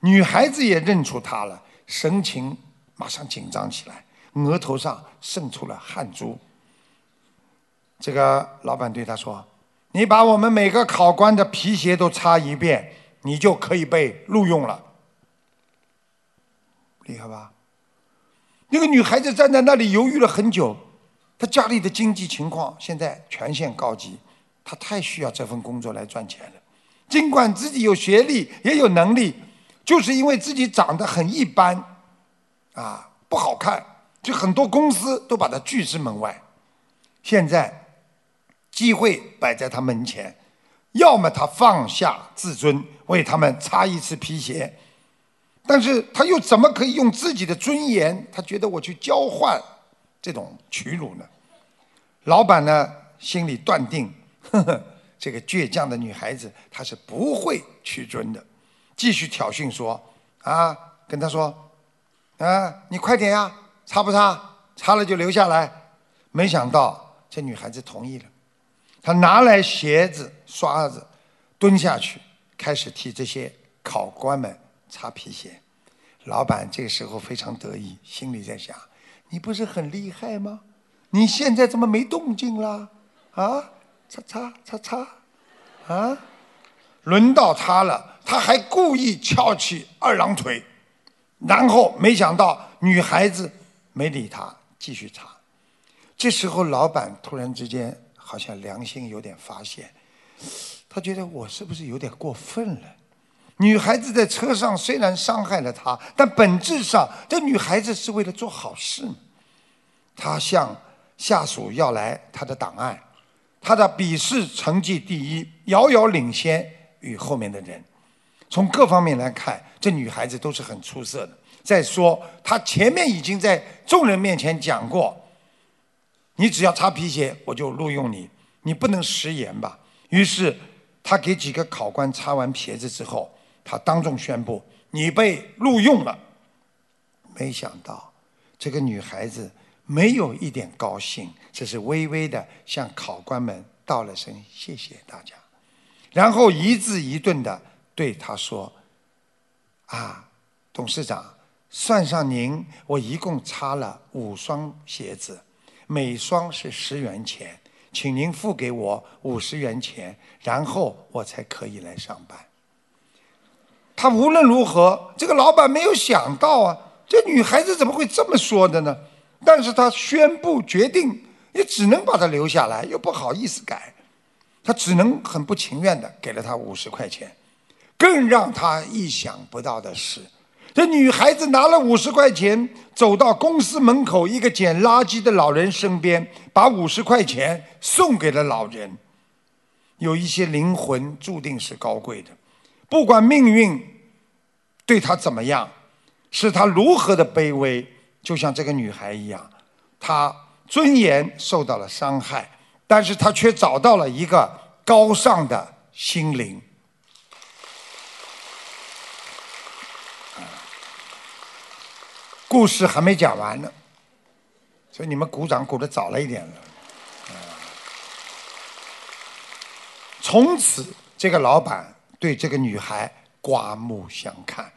女孩子也认出他了，神情马上紧张起来，额头上渗出了汗珠。这个老板对他说：“你把我们每个考官的皮鞋都擦一遍，你就可以被录用了。厉害吧？”那个女孩子站在那里犹豫了很久，她家里的经济情况现在全线告急，她太需要这份工作来赚钱了。尽管自己有学历也有能力，就是因为自己长得很一般，啊，不好看，就很多公司都把她拒之门外。现在。机会摆在他门前，要么他放下自尊，为他们擦一次皮鞋，但是他又怎么可以用自己的尊严？他觉得我去交换这种屈辱呢？老板呢，心里断定，呵呵，这个倔强的女孩子她是不会屈尊的，继续挑衅说：“啊，跟他说，啊，你快点呀，擦不擦？擦了就留下来。”没想到这女孩子同意了。他拿来鞋子、刷子，蹲下去，开始替这些考官们擦皮鞋。老板这时候非常得意，心里在想：你不是很厉害吗？你现在怎么没动静了？啊，擦擦擦擦，啊，轮到他了，他还故意翘起二郎腿，然后没想到女孩子没理他，继续擦。这时候老板突然之间。好像良心有点发现，他觉得我是不是有点过分了？女孩子在车上虽然伤害了他，但本质上这女孩子是为了做好事。他向下属要来他的档案，他的笔试成绩第一，遥遥领先于后面的人。从各方面来看，这女孩子都是很出色的。再说，他前面已经在众人面前讲过。你只要擦皮鞋，我就录用你。你不能食言吧？于是他给几个考官擦完鞋子之后，他当众宣布：“你被录用了。”没想到这个女孩子没有一点高兴，只是微微的向考官们道了声谢谢大家，然后一字一顿的对他说：“啊，董事长，算上您，我一共擦了五双鞋子。”每双是十元钱，请您付给我五十元钱，然后我才可以来上班。他无论如何，这个老板没有想到啊，这女孩子怎么会这么说的呢？但是他宣布决定，也只能把她留下来，又不好意思改，他只能很不情愿的给了她五十块钱。更让他意想不到的是。这女孩子拿了五十块钱，走到公司门口一个捡垃圾的老人身边，把五十块钱送给了老人。有一些灵魂注定是高贵的，不管命运对他怎么样，是他如何的卑微，就像这个女孩一样，她尊严受到了伤害，但是她却找到了一个高尚的心灵。故事还没讲完呢，所以你们鼓掌鼓的早了一点了。从此，这个老板对这个女孩刮目相看，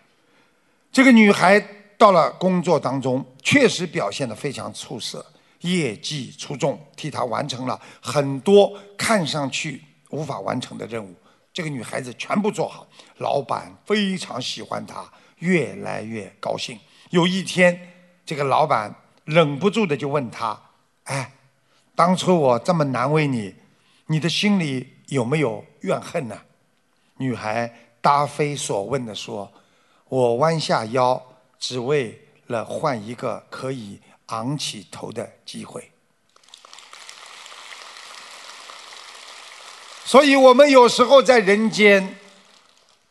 这个女孩到了工作当中，确实表现得非常出色，业绩出众，替她完成了很多看上去无法完成的任务。这个女孩子全部做好，老板非常喜欢她，越来越高兴。有一天，这个老板忍不住的就问他：“哎，当初我这么难为你，你的心里有没有怨恨呢？”女孩答非所问的说：“我弯下腰，只为了换一个可以昂起头的机会。”所以我们有时候在人间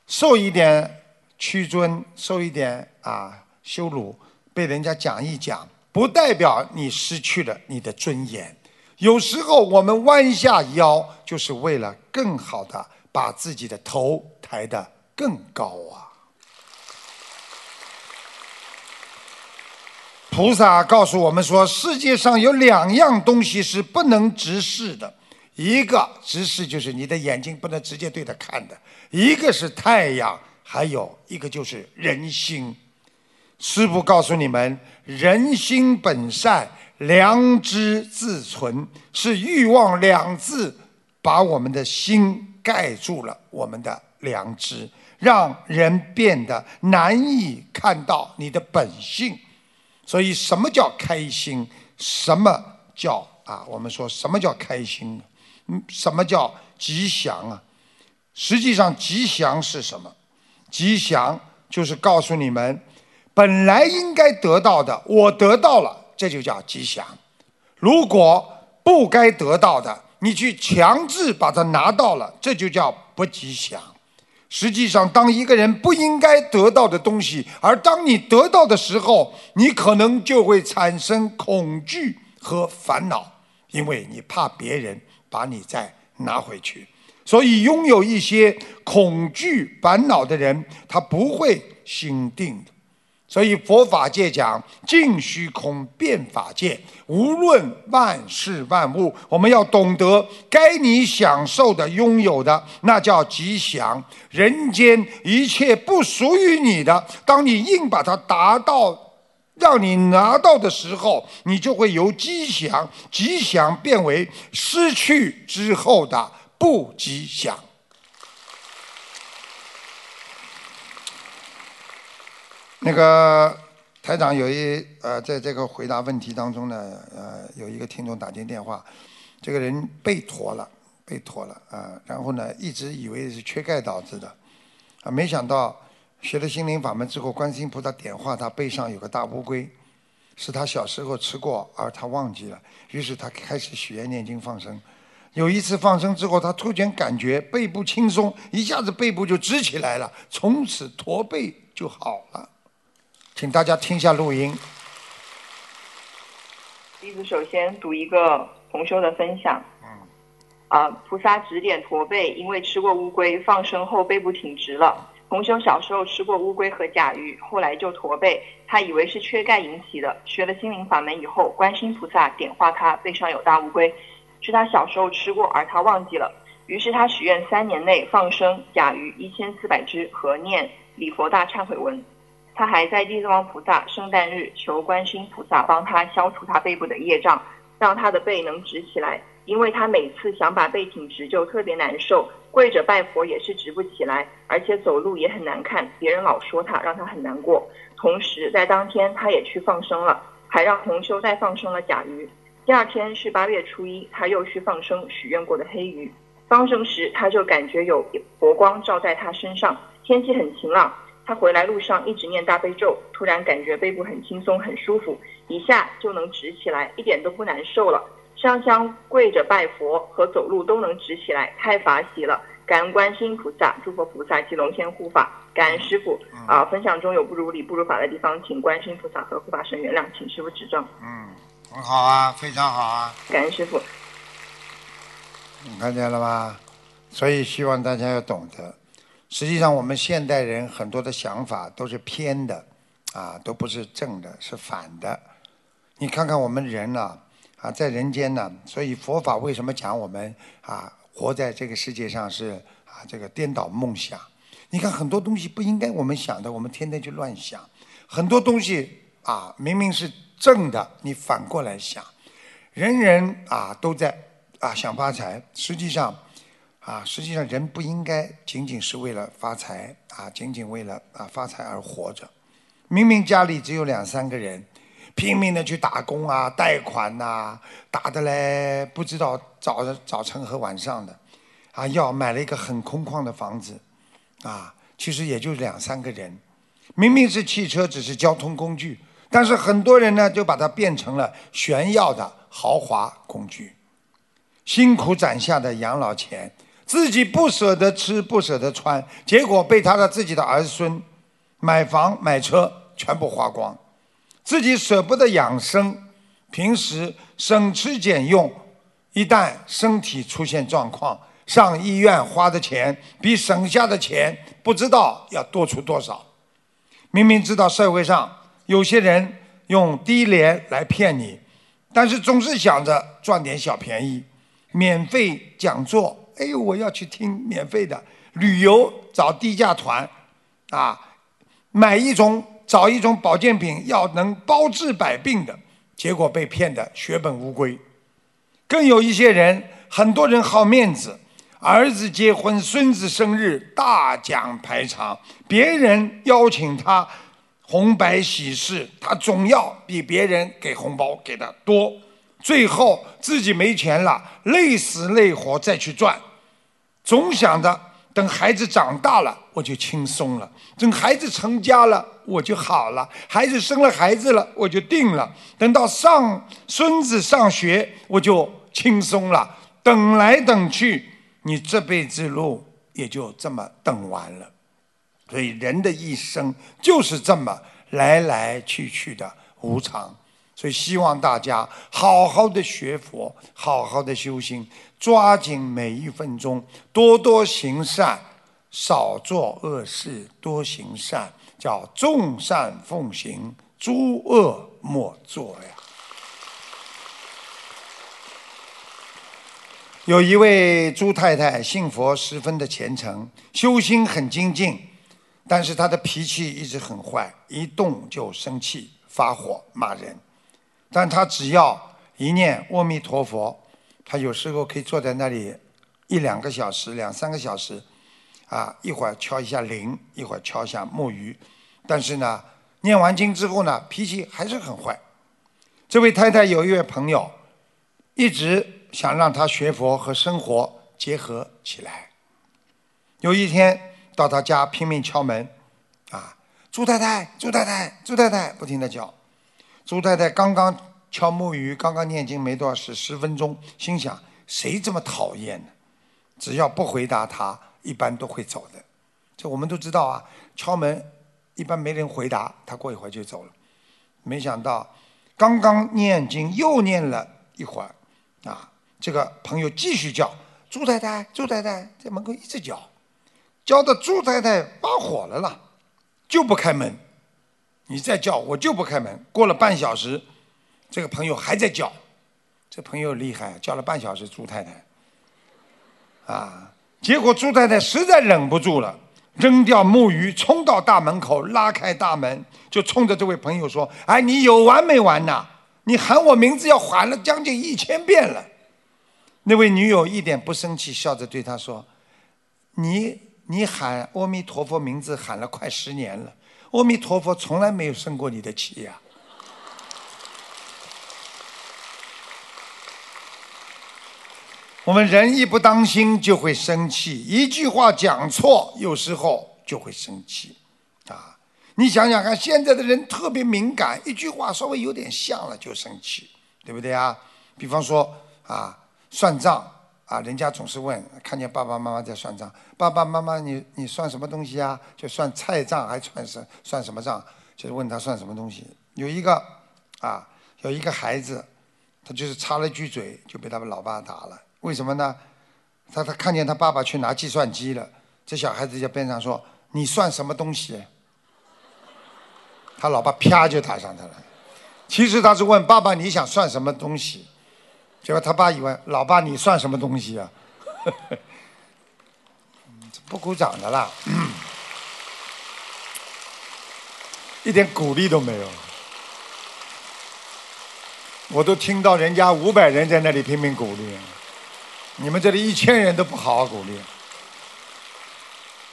受一点屈尊，受一点啊羞辱，被人家讲一讲，不代表你失去了你的尊严。有时候我们弯下腰，就是为了更好的把自己的头抬得更高啊。菩萨告诉我们说，世界上有两样东西是不能直视的。一个直视就是你的眼睛不能直接对着看的，一个是太阳，还有一个就是人心。师父告诉你们，人心本善，良知自存，是欲望两字把我们的心盖住了，我们的良知，让人变得难以看到你的本性。所以，什么叫开心？什么叫啊？我们说什么叫开心？嗯，什么叫吉祥啊？实际上，吉祥是什么？吉祥就是告诉你们，本来应该得到的，我得到了，这就叫吉祥。如果不该得到的，你去强制把它拿到了，这就叫不吉祥。实际上，当一个人不应该得到的东西，而当你得到的时候，你可能就会产生恐惧和烦恼，因为你怕别人。把你再拿回去，所以拥有一些恐惧、烦恼的人，他不会心定的。所以佛法界讲尽虚空变法界，无论万事万物，我们要懂得该你享受的、拥有的，那叫吉祥。人间一切不属于你的，当你硬把它达到。让你拿到的时候，你就会由吉祥吉祥变为失去之后的不吉祥。那个台长有一呃，在这个回答问题当中呢，呃，有一个听众打进电话，这个人背驼了，背驼了啊，然后呢，一直以为是缺钙导致的，啊，没想到。学了心灵法门之后，观世音菩萨点化他背上有个大乌龟，是他小时候吃过，而他忘记了。于是他开始许愿念经放生。有一次放生之后，他突然感觉背部轻松，一下子背部就直起来了，从此驼背就好了。请大家听一下录音。
弟子首先读一个同修的分享。嗯。啊，菩萨指点驼背，因为吃过乌龟，放生后背部挺直了。同修小时候吃过乌龟和甲鱼，后来就驼背，他以为是缺钙引起的。学了心灵法门以后，观世菩萨点化他背上有大乌龟，是他小时候吃过，而他忘记了。于是他许愿三年内放生甲鱼一千四百只和念礼佛大忏悔文。他还在地藏王菩萨圣诞日求观世菩萨帮他消除他背部的业障，让他的背能直起来。因为他每次想把背挺直就特别难受，跪着拜佛也是直不起来，而且走路也很难看，别人老说他，让他很难过。同时在当天他也去放生了，还让红修再放生了甲鱼。第二天是八月初一，他又去放生许愿过的黑鱼。放生时他就感觉有佛光照在他身上，天气很晴朗。他回来路上一直念大悲咒，突然感觉背部很轻松很舒服，一下就能直起来，一点都不难受了。上香跪着拜佛和走路都能直起来，太法喜了！感恩观世音菩萨、诸佛菩萨及龙天护法，感恩师傅。啊，分享中有不如理、不如法的地方，请观世音菩萨和护法神原谅，请师傅指正。
嗯，很好啊，非常好啊！
感恩师傅。
你看见了吗？所以希望大家要懂得，实际上我们现代人很多的想法都是偏的，啊，都不是正的，是反的。你看看我们人呢？啊，在人间呢，所以佛法为什么讲我们啊，活在这个世界上是啊，这个颠倒梦想。你看很多东西不应该我们想的，我们天天去乱想。很多东西啊，明明是正的，你反过来想，人人啊都在啊想发财，实际上啊，实际上人不应该仅仅是为了发财啊，仅仅为了啊发财而活着。明明家里只有两三个人，拼命的去打工啊，贷款呐、打的嘞不知道早早晨和晚上的，啊，要买了一个很空旷的房子，啊，其实也就两三个人。明明是汽车，只是交通工具，但是很多人呢就把它变成了炫耀的豪华工具。辛苦攒下的养老钱，自己不舍得吃，不舍得穿，结果被他的自己的儿孙买房买车全部花光，自己舍不得养生，平时省吃俭用，一旦身体出现状况，上医院花的钱比省下的钱不知道要多出多少。明明知道社会上有些人用低廉来骗你，但是总是想着赚点小便宜，免费讲座，哎呦，我要去听免费的旅游，找低价团，啊，买一种找一种保健品，要能包治百病的，结果被骗得血本无归。更有一些人，很多人好面子，儿子结婚、孙子生日大讲排场，别人邀请他红白喜事，他总要比别人给红包给的多，最后自己没钱了，累死累活再去赚，总想着等孩子长大了我就轻松了，等孩子成家了我就好了，孩子生了孩子了我就定了，等到上孙子上学我就轻松了，等来等去，你这辈子路也就这么等完了。所以人的一生就是这么来来去去的无常。所以希望大家好好的学佛，好好的修心，抓紧每一分钟，多多行善，少做恶事，多行善，叫众善奉行，诸恶莫作呀。有一位朱太太信佛十分的虔诚，修心很精进，但是她的脾气一直很坏，一动就生气、发火、骂人。但她只要一念阿弥陀佛，他有时候可以坐在那里一两个小时、两三个小时，啊，一会儿敲一下铃，一会儿敲一下木鱼，但是呢，念完经之后呢，脾气还是很坏。这位太太有一位朋友，一直想让他学佛和生活结合起来。有一天到他家拼命敲门，啊，朱太太，朱太太，朱太太，不停的叫。朱太太刚刚敲木鱼，刚刚念经没多少时，十分钟，心想谁这么讨厌呢？只要不回答他，一般都会走的。这我们都知道啊，敲门一般没人回答，他过一会儿就走了。没想到刚刚念经又念了一会儿，啊，这个朋友继续叫朱太太，朱太太在门口一直叫，叫的朱太太发火了啦，就不开门。你再叫我就不开门。过了半小时，这个朋友还在叫，这朋友厉害，叫了半小时朱太太，啊，结果朱太太实在忍不住了，扔掉木鱼，冲到大门口，拉开大门，就冲着这位朋友说：“哎，你有完没完呐？你喊我名字要喊了将近一千遍了。”那位女友一点不生气，笑着对他说：“你你喊阿弥陀佛名字喊了快十年了。”阿弥陀佛从来没有生过你的气呀、我们人一不当心就会生气，一句话讲错，有时候就会生气，啊！你想想看，现在的人特别敏感，一句话稍微有点像了就生气，对不对啊？比方说啊，算账啊，人家总是问，看见爸爸妈妈在算账，爸爸妈妈你你算什么东西啊？就算菜账还算什算什么账？就是问他算什么东西。有一个啊，有一个孩子，他就是插了句嘴就被他们老爸打了。为什么呢？他他看见他爸爸去拿计算机了，这小孩子在边上说：“你算什么东西？”他老爸啪就打上他了。其实他是问爸爸你想算什么东西，结果他爸以为老爸你算什么东西啊？不鼓掌的啦。一点鼓励都没有。我都听到人家五百人在那里拼命鼓励，你们这里一千人都不好好鼓励。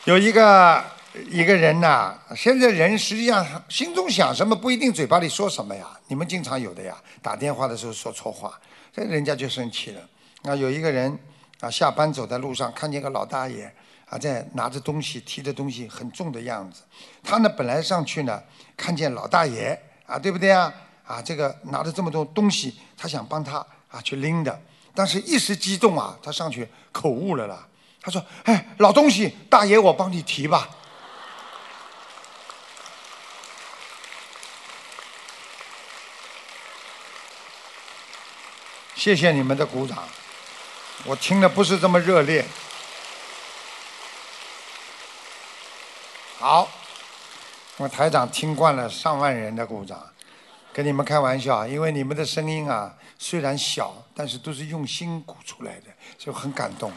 有一个一个人呐、现在人实际上心中想什么不一定嘴巴里说什么呀，你们经常有的呀，打电话的时候说错话，这人家就生气了。啊，有一个人啊，下班走在路上，看见个老大爷啊，在拿着东西，提着东西很重的样子。他呢，本来上去呢，看见老大爷啊，对不对啊？啊，这个拿着这么多东西，他想帮他啊去拎的，但是一时激动啊，他上去口误了啦。他说：“哎，老东西，大爷我帮你提吧。”谢谢你们的鼓掌，我听的不是这么热烈。好，我台长听惯了上万人的鼓掌，跟你们开玩笑，因为你们的声音啊虽然小，但是都是用心鼓出来的，就很感动。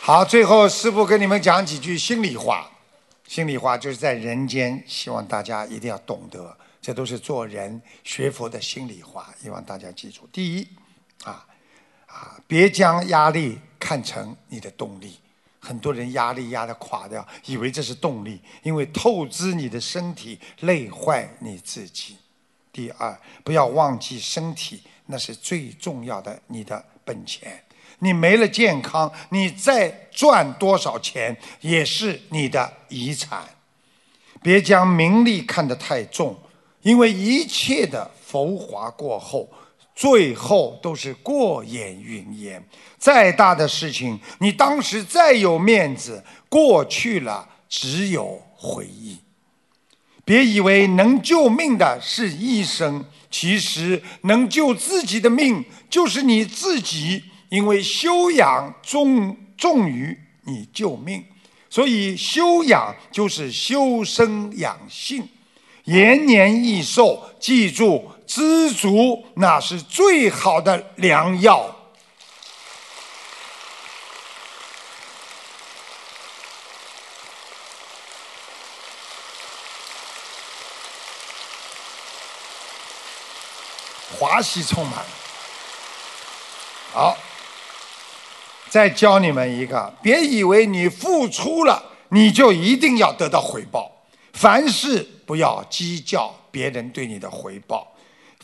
好，最后师傅跟你们讲几句心里话。心里话就是在人间，希望大家一定要懂得，这都是做人学佛的心里话，希望大家记住。第一，啊啊，别将压力看成你的动力。很多人压力压得垮掉，以为这是动力，因为透支你的身体，累坏你自己。第二，不要忘记身体，那是最重要的你的本钱。你没了健康，你再赚多少钱也是你的遗产。别将名利看得太重，因为一切的浮华过后，最后都是过眼云烟。再大的事情，你当时再有面子，过去了只有回忆。别以为能救命的是医生，其实能救自己的命就是你自己。因为修养重重于你救命，所以修养就是修身养性，延年益寿。记住，知足那是最好的良药。华西充满。好。再教你们一个，别以为你付出了，你就一定要得到回报。凡事不要计较别人对你的回报，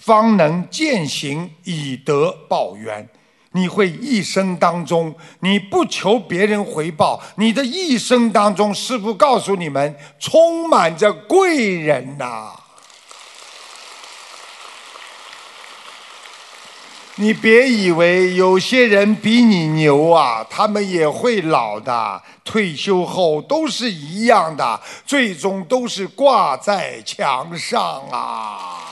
方能践行以德报怨。你会一生当中，你不求别人回报，你的一生当中，师父告诉你们，充满着贵人呐、你别以为有些人比你牛啊，他们也会老的，退休后都是一样的，最终都是挂在墙上啊！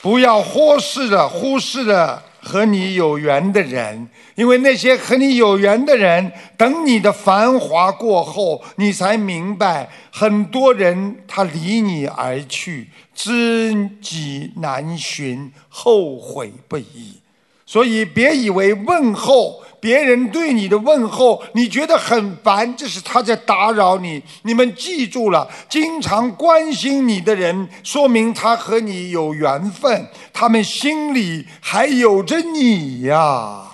不要忽视了忽视了和你有缘的人，因为那些和你有缘的人，等你的繁华过后，你才明白，很多人他离你而去，知己难寻，后悔不已。所以别以为问候别人对你的问候，你觉得很烦，这是他在打扰你。你们记住了，经常关心你的人，说明他和你有缘分，他们心里还有着你呀。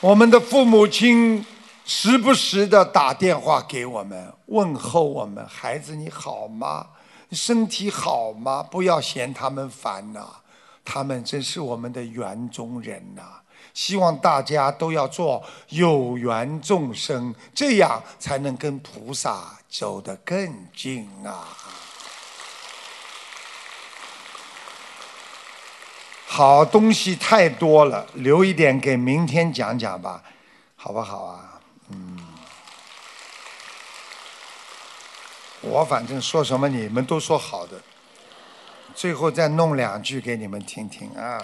我们的父母亲时不时的打电话给我们，问候我们：“孩子，你好吗？身体好吗？不要嫌他们烦呐、他们真是我们的缘中人呐、希望大家都要做有缘众生，这样才能跟菩萨走得更近啊！好东西太多了，留一点给明天讲讲吧，好不好啊？嗯，我反正说什么你们都说好的，最后再弄两句给你们听听啊！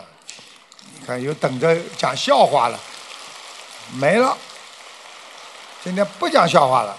你看，有等着讲笑话了，没了，今天不讲笑话了。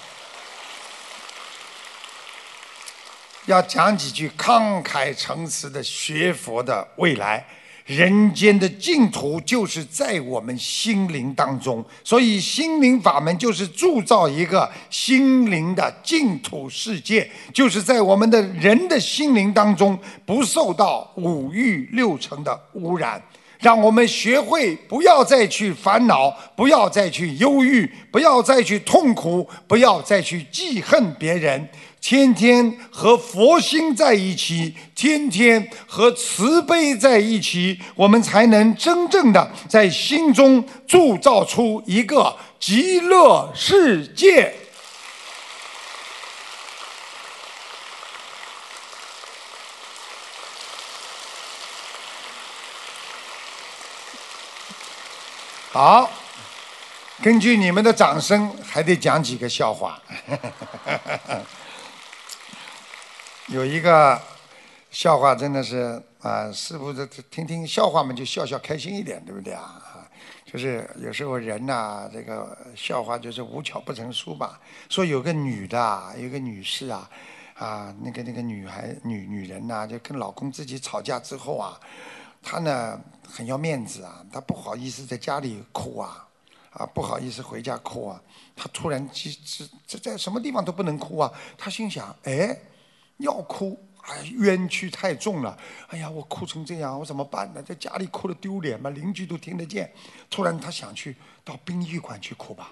要讲几句慷慨陈词的学佛的未来。人间的净土就是在我们心灵当中，所以心灵法门就是铸造一个心灵的净土世界，就是在我们的人的心灵当中不受到五欲六尘的污染。让我们学会不要再去烦恼，不要再去忧郁，不要再去痛苦，不要再去记恨别人。天天和佛心在一起，天天和慈悲在一起，我们才能真正的在心中铸造出一个极乐世界。好，根据你们的掌声，还得讲几个笑话。有一个笑话真的是啊，师傅这听听笑话嘛，就笑笑开心一点，对不对啊？就是有时候人呐，这个笑话就是无巧不成书吧。说有个女的，有个女士啊，啊，那个那个女孩女女人呐，就跟老公自己吵架之后啊。她呢很要面子啊，她不好意思在家里哭啊，啊不好意思回家哭啊。她突然这这这在什么地方都不能哭啊。她心想：哎，要哭，哎冤屈太重了。哎呀，我哭成这样，我怎么办呢？在家里哭了丢脸嘛，邻居都听得见。突然他想去到殡仪馆去哭吧，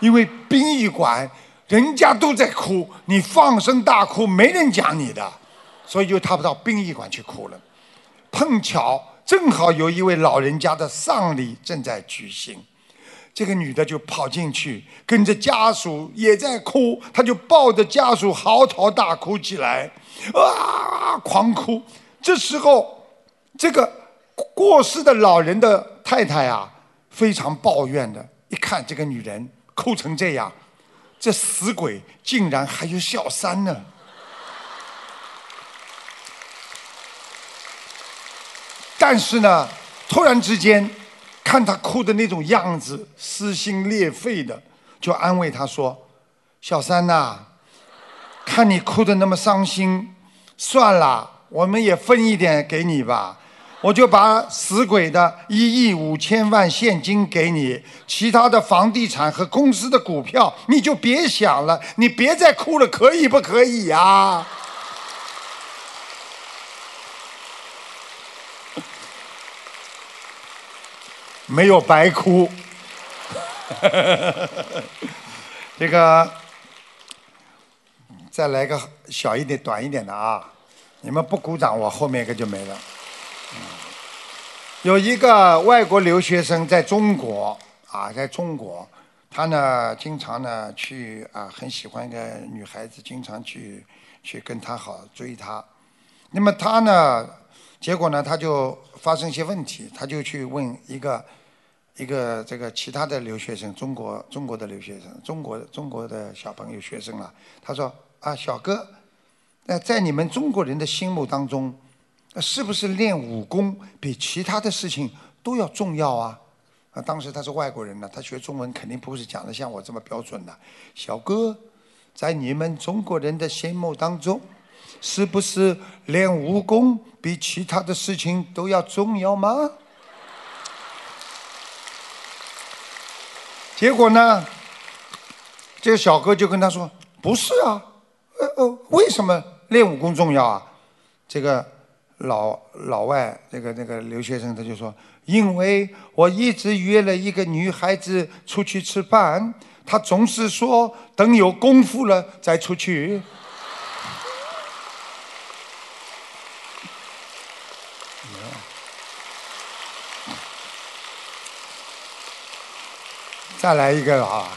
因为殡仪馆人家都在哭，你放声大哭没人讲你的，所以就她到殡仪馆去哭了。碰巧正好有一位老人家的丧礼正在举行，这个女的就跑进去，跟着家属也在哭，她就抱着家属嚎啕大哭起来，啊，狂哭。这时候，这个过世的老人的太太啊，非常抱怨的，一看这个女人哭成这样，这死鬼竟然还有小三呢。但是呢，突然之间，看他哭的那种样子，撕心裂肺的，就安慰他说：“小三呐，看你哭的那么伤心，算了，我们也分一点给你吧。我就把死鬼的一亿五千万现金给你，其他的房地产和公司的股票你就别想了，你别再哭了，可以不可以呀？”没有白哭，这个再来个小一点、短一点的啊！你们不鼓掌，我后面一个就没了。有一个外国留学生在中国啊，在中国，他呢经常呢去啊，很喜欢一个女孩子，经常去去跟她好追她。那么他呢，结果呢他就发生一些问题，他就去问一个。一个这个其他的留学生，中国中国的留学生，中国中国的小朋友学生了。他说：“啊，小哥，那在你们中国人的心目当中，是不是练武功比其他的事情都要重要啊？”啊，当时他是外国人呢，他学中文肯定不是讲的像我这么标准的。小哥，在你们中国人的心目当中，是不是练武功比其他的事情都要重要吗？结果呢，这个小哥就跟他说：“不是啊，呃呃，为什么练武功重要啊？”这个老老外，那个那个留学生他就说：“因为我一直约了一个女孩子出去吃饭，她总是说等有功夫了再出去。”再来一个啊！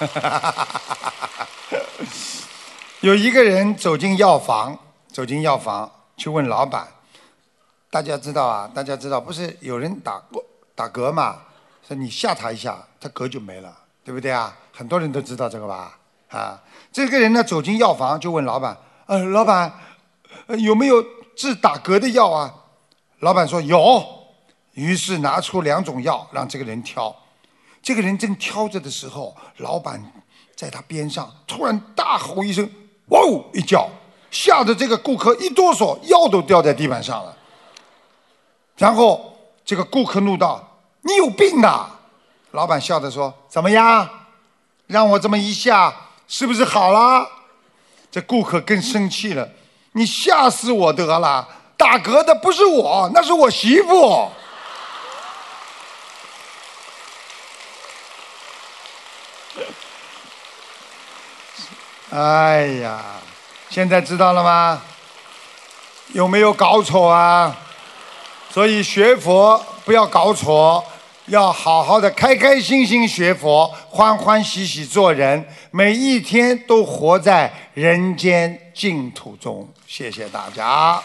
有一个人走进药房，走进药房去问老板。大家知道啊？大家知道不是有人打过打嗝嘛？说你吓他一下，他嗝就没了，对不对啊？很多人都知道这个吧？啊，这个人呢走进药房就问老板：“呃，老板有没有治打嗝的药啊？”老板说有，于是拿出两种药让这个人挑。这个人正挑着的时候，老板在他边上突然大吼一声：“哇！”一叫，吓得这个顾客一哆嗦，药都掉在地板上了。然后这个顾客怒道：“你有病啊！”老板笑着说：“怎么样？让我这么一吓，是不是好了？”这顾客更生气了：“你吓死我得了！打嗝的不是我，那是我媳妇。”哎呀，现在知道了吗？有没有搞错啊？所以学佛不要搞错，要好好的开开心心学佛，欢欢喜喜做人，每一天都活在人间净土中。谢谢大家。